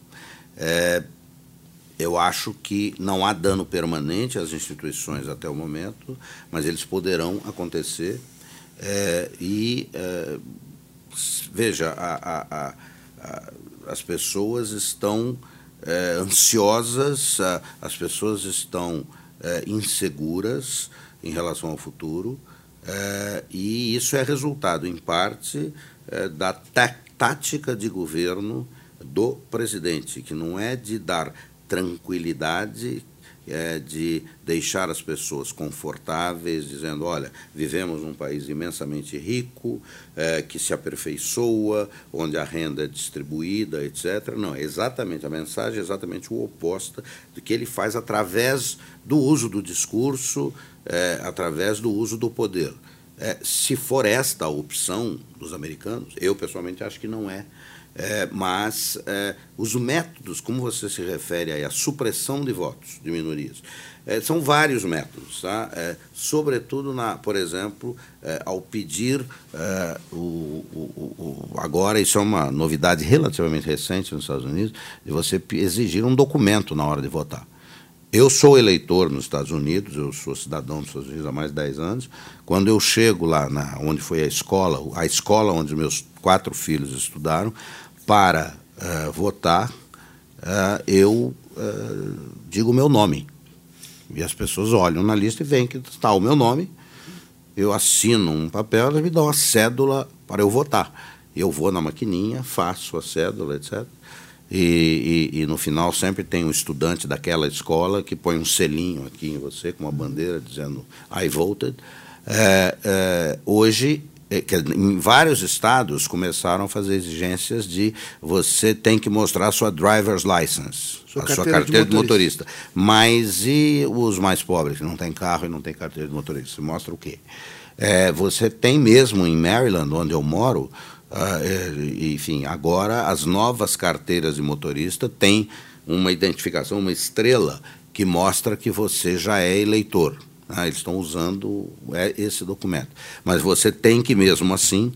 Eu acho que não há dano permanente às instituições até o momento, mas eles poderão acontecer. É, e, é, veja, a, a, a, as pessoas estão é, ansiosas, as pessoas estão é, inseguras em relação ao futuro, é, e isso é resultado, em parte, é, da tática de governo do presidente, que não é de dar tranquilidade, é de deixar as pessoas confortáveis, dizendo: olha, vivemos num país imensamente rico, é, que se aperfeiçoa, onde a renda é distribuída, etc. Não, é exatamente a mensagem é exatamente o oposto do que ele faz através do uso do discurso, é, através do uso do poder. É, se for esta a opção dos americanos, eu pessoalmente acho que não é. É mas é, os métodos, como você se refere aí, a supressão de votos de minorias, é, são vários métodos, tá? É, sobretudo, na, por exemplo, é, ao pedir o, o, o, agora isso é uma novidade relativamente recente nos Estados Unidos, de você exigir um documento na hora de votar. Eu sou eleitor nos Estados Unidos, eu sou cidadão dos Estados Unidos há mais de 10 anos. Quando eu chego lá na, onde foi a escola, a escola onde meus quatro filhos estudaram, para uh, votar, uh, eu é, digo o meu nome. E as pessoas olham na lista e veem que está o meu nome. Eu assino um papel, eles me dão a cédula para eu votar. Eu vou na maquininha, faço a cédula, etc. E, e, e, no final sempre tem um estudante daquela escola que põe um selinho aqui em você, com uma bandeira dizendo I voted. É, é, hoje, em vários estados começaram a fazer exigências de você tem que mostrar a sua driver's license, sua a sua carteira de motorista. de motorista. Mas e os mais pobres, que não tem carro e não tem carteira de motorista? Você mostra o quê? É, você tem mesmo em Maryland, onde eu moro, é, enfim, agora as novas carteiras de motorista têm uma identificação, uma estrela que mostra que você já é eleitor. Né? Eles estão usando é, esse documento. Mas você tem que, mesmo assim,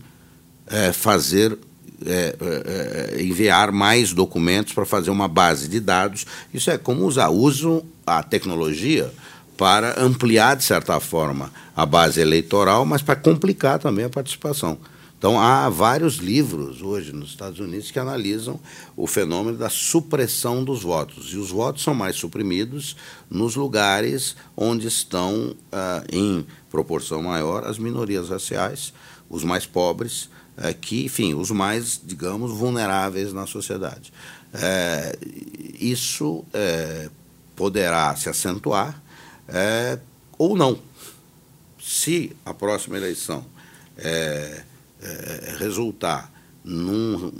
é, fazer. É, é, é enviar mais documentos para fazer uma base de dados. Isso é como usar. Uso a tecnologia para ampliar, de certa forma, a base eleitoral, mas para complicar também a participação. Então, há vários livros hoje nos Estados Unidos que analisam o fenômeno da supressão dos votos. E os votos são mais suprimidos nos lugares onde estão, ah, em proporção maior, as minorias raciais, os mais pobres, eh, que, enfim, os mais, digamos, vulneráveis na sociedade. Eh, isso eh, poderá se acentuar ou não. Se a próxima eleição é, resultar num,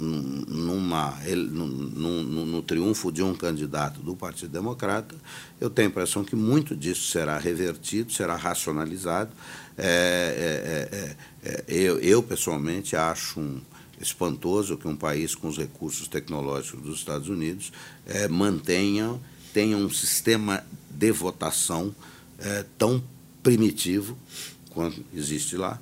numa, no, no, no, triunfo de um candidato do Partido Democrata, eu tenho a impressão que muito disso será revertido, será racionalizado. É, é, é, é eu, eu, pessoalmente, acho um, espantoso que um país com os recursos tecnológicos dos Estados Unidos é, mantenha, tenha um sistema de votação tão primitivo quanto existe lá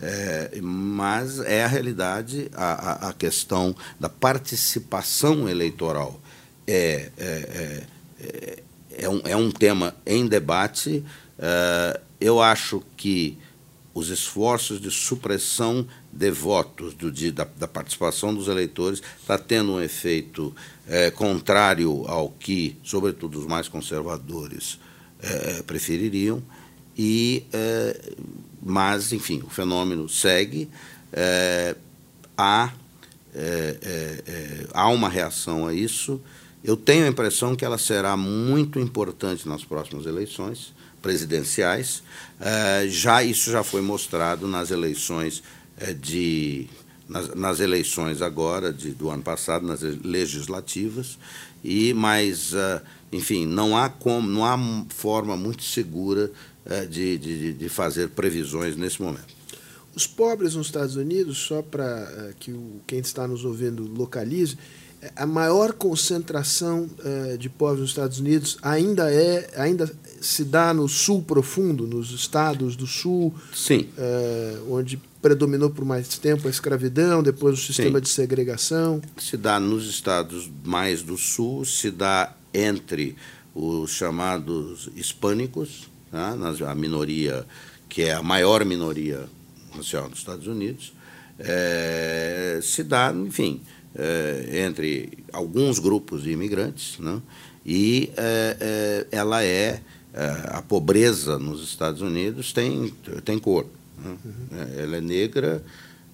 é, mas é a realidade, a, a, a, questão da participação eleitoral é, é, é, é, é um, é um tema em debate. É, eu acho que os esforços de supressão de votos do, de, da, da, participação dos eleitores está tendo um efeito é, contrário ao que, sobretudo, os mais conservadores prefeririam. E mas, enfim, o fenômeno segue. É, há, é, é, é, há uma reação a isso. Eu tenho a impressão que ela será muito importante nas próximas eleições presidenciais. É, já Isso já foi mostrado nas eleições de. Nas, nas, eleições agora de, do ano passado, nas legislativas, e mas, enfim, não há como, não há forma muito segura de, de, de fazer previsões nesse momento. Os pobres nos Estados Unidos, só para é, que o, quem está nos ouvindo localize, é, a maior concentração de pobres nos Estados Unidos ainda é ainda se dá no sul profundo, nos estados do sul, Sim. Onde predominou por mais tempo a escravidão, depois o sistema Sim. de segregação. Se dá nos estados mais do sul, se dá entre os chamados hispânicos, né, a minoria, que é a maior minoria racial dos Estados Unidos, é, se dá, enfim, é, entre alguns grupos de imigrantes, né, e é, é ela é, é, a pobreza nos Estados Unidos tem, tem cor. Né, uhum. Ela é negra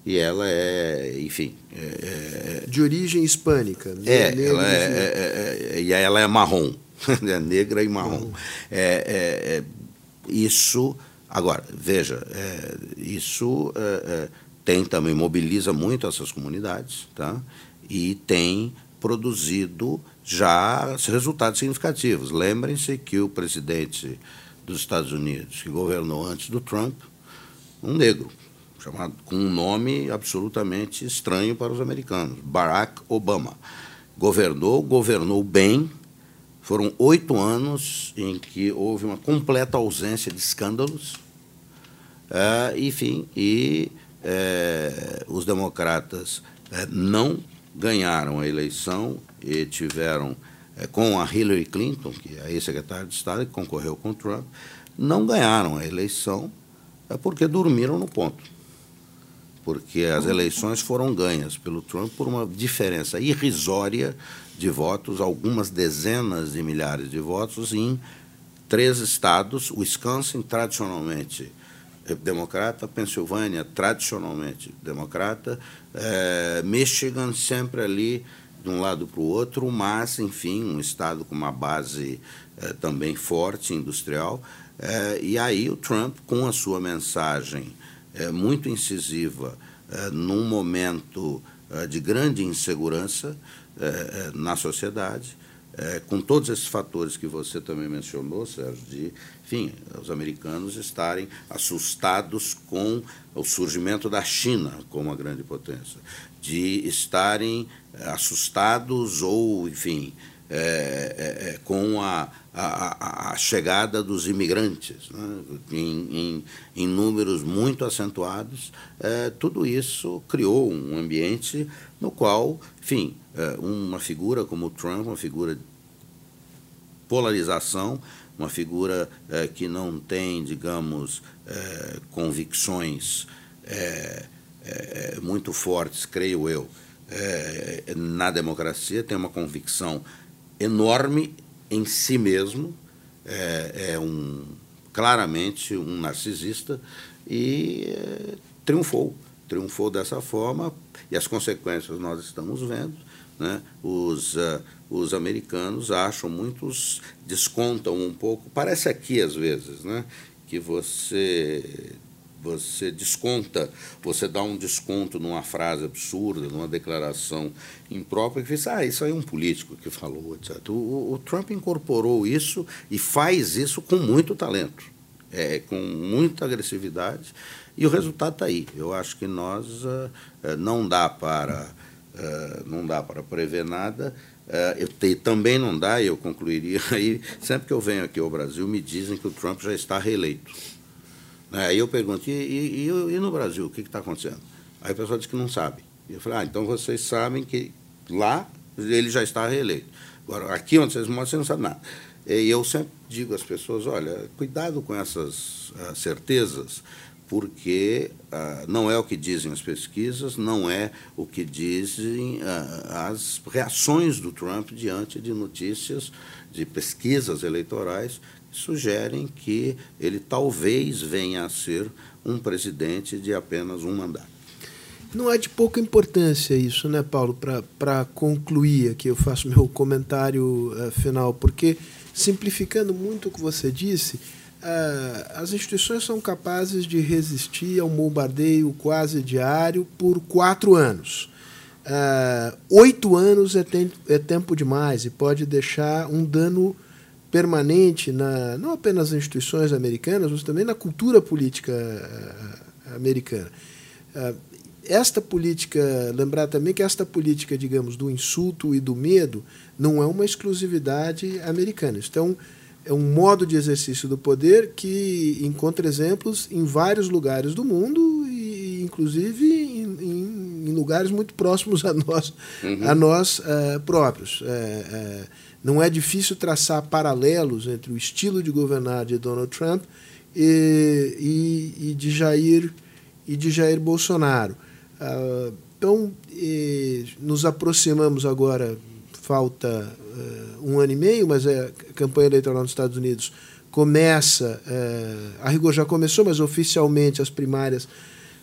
e ela é, enfim. É, de origem hispânica. Né? É, ela é, e ela é marrom, *laughs* né, negra e marrom. Uhum. É, isso, agora, veja, é, isso é, é, tem também, mobiliza muito essas comunidades, tá? e tem produzido já resultados significativos. Lembrem-se que o presidente dos Estados Unidos, que governou antes do Trump, um negro, chamado com um nome absolutamente estranho para os americanos, Barack Obama. Governou, governou bem, foram oito anos em que houve uma completa ausência de escândalos, é, enfim, e é, os democratas é, não ganharam a eleição e tiveram, com a Hillary Clinton, que é a ex-secretária de Estado, que concorreu com Trump, não ganharam a eleição porque dormiram no ponto. Porque as eleições foram ganhas pelo Trump por uma diferença irrisória de votos, algumas dezenas de milhares de votos em três estados: Wisconsin, tradicionalmente democrata, Pensilvânia, tradicionalmente democrata, é, Michigan, sempre ali de um lado para o outro, mas, enfim, um estado com uma base é, também forte industrial. É, e aí o Trump, com a sua mensagem é, muito incisiva, é, num momento é, de grande insegurança é, é, na sociedade, com todos esses fatores que você também mencionou, Sérgio, de, enfim, os americanos estarem assustados com o surgimento da China como uma grande potência, de estarem assustados ou, enfim, é, é, com a, a, a, chegada dos imigrantes, né, em, em, em, números muito acentuados, é, tudo isso criou um ambiente no qual, enfim, é, uma figura como o Trump, uma figura de polarização, uma figura é, que não tem, digamos, é, convicções muito fortes, creio eu, na democracia, tem uma convicção enorme em si mesmo, é, é um claramente um narcisista e é, triunfou, triunfou dessa forma e as consequências nós estamos vendo. Né? Os, uh, os americanos acham, muitos descontam um pouco, parece aqui às vezes, né? que você você desconta, você dá um desconto numa frase absurda, numa declaração imprópria, que diz, ah, isso aí é um político que falou, etc. O, o Trump incorporou isso e faz isso com muito talento, é, com muita agressividade, e o resultado está aí. Eu acho que nós uh, não dá para uh, não dá para prever nada. Uh, eu te, também não dá, e eu concluiria *laughs* aí, sempre que eu venho aqui ao Brasil, me dizem que o Trump já está reeleito. Aí eu pergunto, e, e, e no Brasil, o que está acontecendo? Aí o pessoal diz que não sabe. E eu falei, ah, então vocês sabem que lá ele já está reeleito. Agora, aqui onde vocês moram, você não sabe nada. E eu sempre digo às pessoas, olha, cuidado com essas uh, certezas, porque uh, não é o que dizem as pesquisas, não é o que dizem uh, as reações do Trump diante de notícias de pesquisas eleitorais sugerem que ele talvez venha a ser um presidente de apenas um mandato. Não é de pouca importância isso, né, Paulo? Para concluir aqui, eu faço meu comentário uh, final, porque, simplificando muito o que você disse, uh, as instituições são capazes de resistir ao bombardeio quase diário por quatro anos. Uh, oito anos é, tem, é tempo demais e pode deixar um dano permanente na não apenas nas instituições americanas, mas também na cultura política eh, americana. Eh, esta política, lembrar também que esta política, digamos, do insulto e do medo não é uma exclusividade americana. Um, é um modo de exercício do poder que encontra exemplos em vários lugares do mundo e, inclusive, em, em, em lugares muito próximos a nós, uhum. a nós uh, próprios. Uh, uh, não é difícil traçar paralelos entre o estilo de governar de Donald Trump e, e, e de Jair e de Jair Bolsonaro. Uh, então, nos aproximamos agora, falta um ano e meio, mas a campanha eleitoral nos Estados Unidos começa, a rigor já começou, mas oficialmente as primárias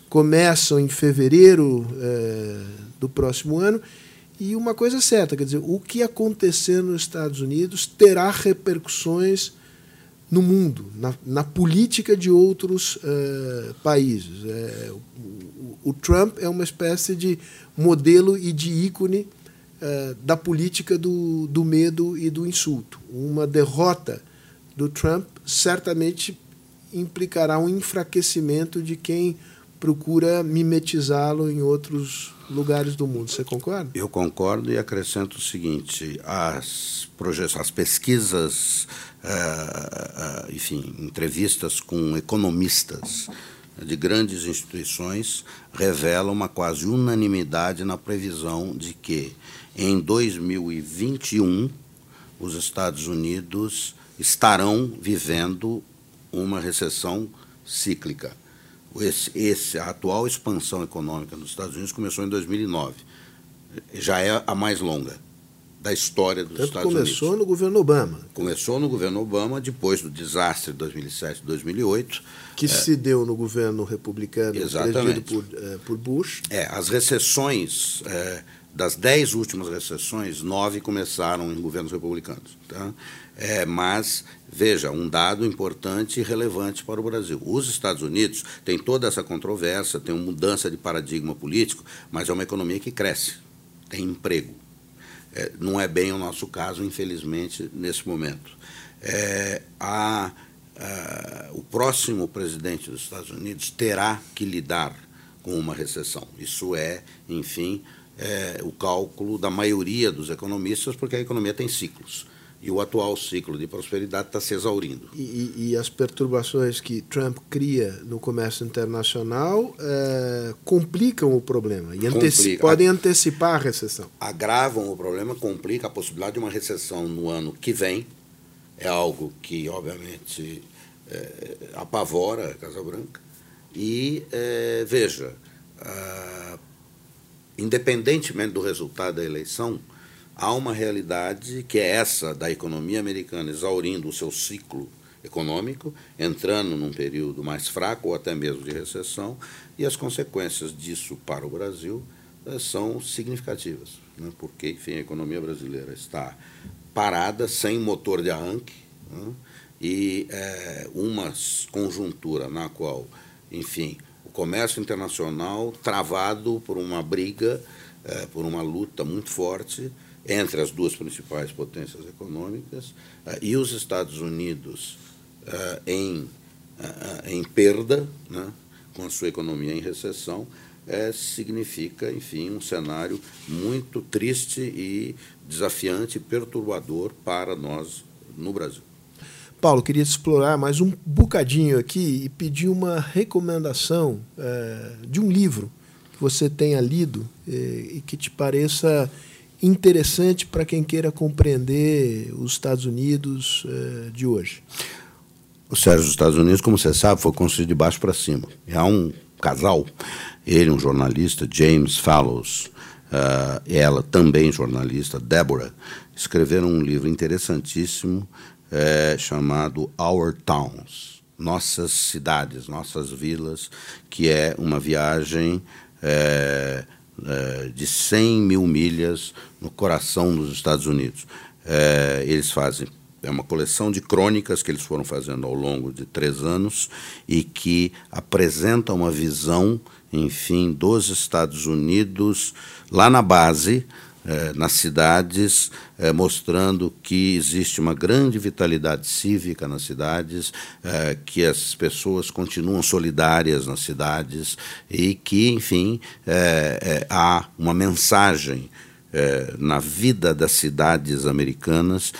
começam em fevereiro do próximo ano. E uma coisa é certa, quer dizer, o que acontecer nos Estados Unidos terá repercussões no mundo, na, na política de outros uh, países. É, o, o, Trump é uma espécie de modelo e de ícone uh, da política do, do medo e do insulto. Uma derrota do Trump certamente implicará um enfraquecimento de quem procura mimetizá-lo em outros lugares do mundo. Você concorda? Eu concordo e acrescento o seguinte: as, as pesquisas, uh, uh, enfim, entrevistas com economistas de grandes instituições revelam uma quase unanimidade na previsão de que em 2021 os Estados Unidos estarão vivendo uma recessão cíclica esse, esse, a atual expansão econômica nos Estados Unidos começou em 2009. Já é a mais longa da história dos Tanto Estados começou Unidos. Começou no governo Obama. Começou no governo Obama, depois do desastre de 2007 2008. Que é, se deu no governo republicano, exatamente. por, é, por Bush. É, as recessões, é, das dez últimas recessões, nove começaram em governos republicanos. Tá? É, mas, veja, um dado importante e relevante para o Brasil. Os Estados Unidos têm toda essa controvérsia, tem uma mudança de paradigma político, mas é uma economia que cresce, tem emprego. É, não é bem o nosso caso, infelizmente, nesse momento. É, a, a, o próximo presidente dos Estados Unidos terá que lidar com uma recessão. Isso é, enfim, é, o cálculo da maioria dos economistas, porque a economia tem ciclos e o atual ciclo de prosperidade está se exaurindo. E, e, as perturbações que Trump cria no comércio internacional é, complicam o problema e anteci podem antecipar a recessão. Agravam o problema, complica a possibilidade de uma recessão no ano que vem. É algo que, obviamente, é, apavora a Casa Branca. E, é, veja, independentemente do resultado da eleição, há uma realidade que é essa da economia americana exaurindo o seu ciclo econômico, entrando num período mais fraco ou até mesmo de recessão, e as consequências disso para o Brasil eh, são significativas, né? porque, enfim, a economia brasileira está parada, sem motor de arranque, né? e é, uma conjuntura na qual, enfim, o comércio internacional travado por uma briga, é, por uma luta muito forte, entre as duas principais potências econômicas uh, e os Estados Unidos uh, em, uh, em perda, né, com a sua economia em recessão, significa, enfim, um cenário muito triste e desafiante perturbador para nós no Brasil. Paulo, queria explorar mais um bocadinho aqui e pedir uma recomendação de um livro que você tenha lido e que te pareça interessante para quem queira compreender os Estados Unidos uh, de hoje? O Sérgio dos Estados Unidos, como você sabe, foi construído de baixo para cima. Há um casal, ele, um jornalista, James Fallows, uh, ela também jornalista, Deborah, escreveram um livro interessantíssimo uh, chamado Our Towns, Nossas Cidades, Nossas Vilas, que é uma viagem é, de 100 mil milhas no coração dos Estados Unidos. É, eles fazem é uma coleção de crônicas que eles foram fazendo ao longo de três anos e que apresenta uma visão, enfim, dos Estados Unidos lá na base, eh, nas cidades, eh, mostrando que existe uma grande vitalidade cívica nas cidades, eh, que as pessoas continuam solidárias nas cidades e que, enfim, há uma mensagem na vida das cidades americanas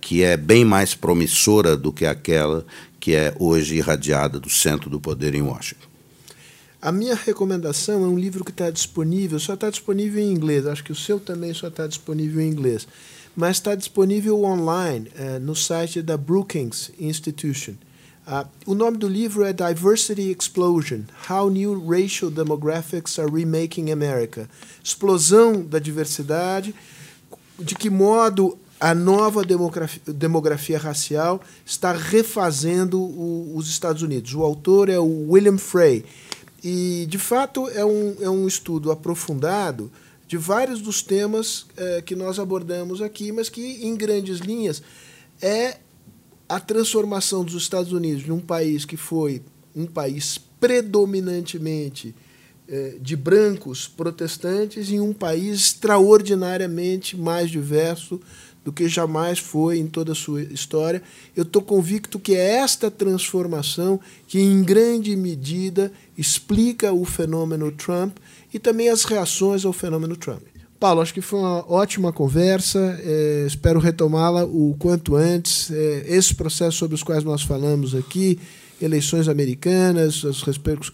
que é bem mais promissora do que aquela que é hoje irradiada do centro do poder em Washington. A minha recomendação é um livro que está disponível, só está disponível em inglês, acho que o seu também só está disponível em inglês, mas está disponível online é, no site da Brookings Institution. Uh, o nome do livro é Diversity Explosion: How New Racial Demographics Are Remaking America. Explosão da diversidade, de que modo a nova demografia, demografia racial está refazendo o, os Estados Unidos. O autor é o William Frey. E, de fato, é um, é um estudo aprofundado de vários dos temas é, que nós abordamos aqui, mas que, em grandes linhas, é a transformação dos Estados Unidos de um país que foi um país predominantemente é, de brancos protestantes em um país extraordinariamente mais diverso do que jamais foi em toda a sua história. Eu estou convicto que é esta transformação que, em grande medida, explica o fenômeno Trump e também as reações ao fenômeno Trump. Paulo, acho que foi uma ótima conversa. É, espero retomá-la o quanto antes. É, esses processos sobre os quais nós falamos aqui, eleições americanas, as,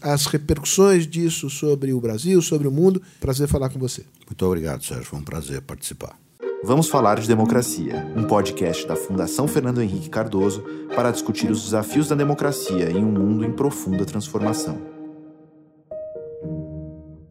as repercussões disso sobre o Brasil, sobre o mundo. Prazer falar com você. Muito obrigado, Sérgio. Foi um prazer participar. Vamos falar de democracia, um podcast da Fundação Fernando Henrique Cardoso para discutir os desafios da democracia em um mundo em profunda transformação.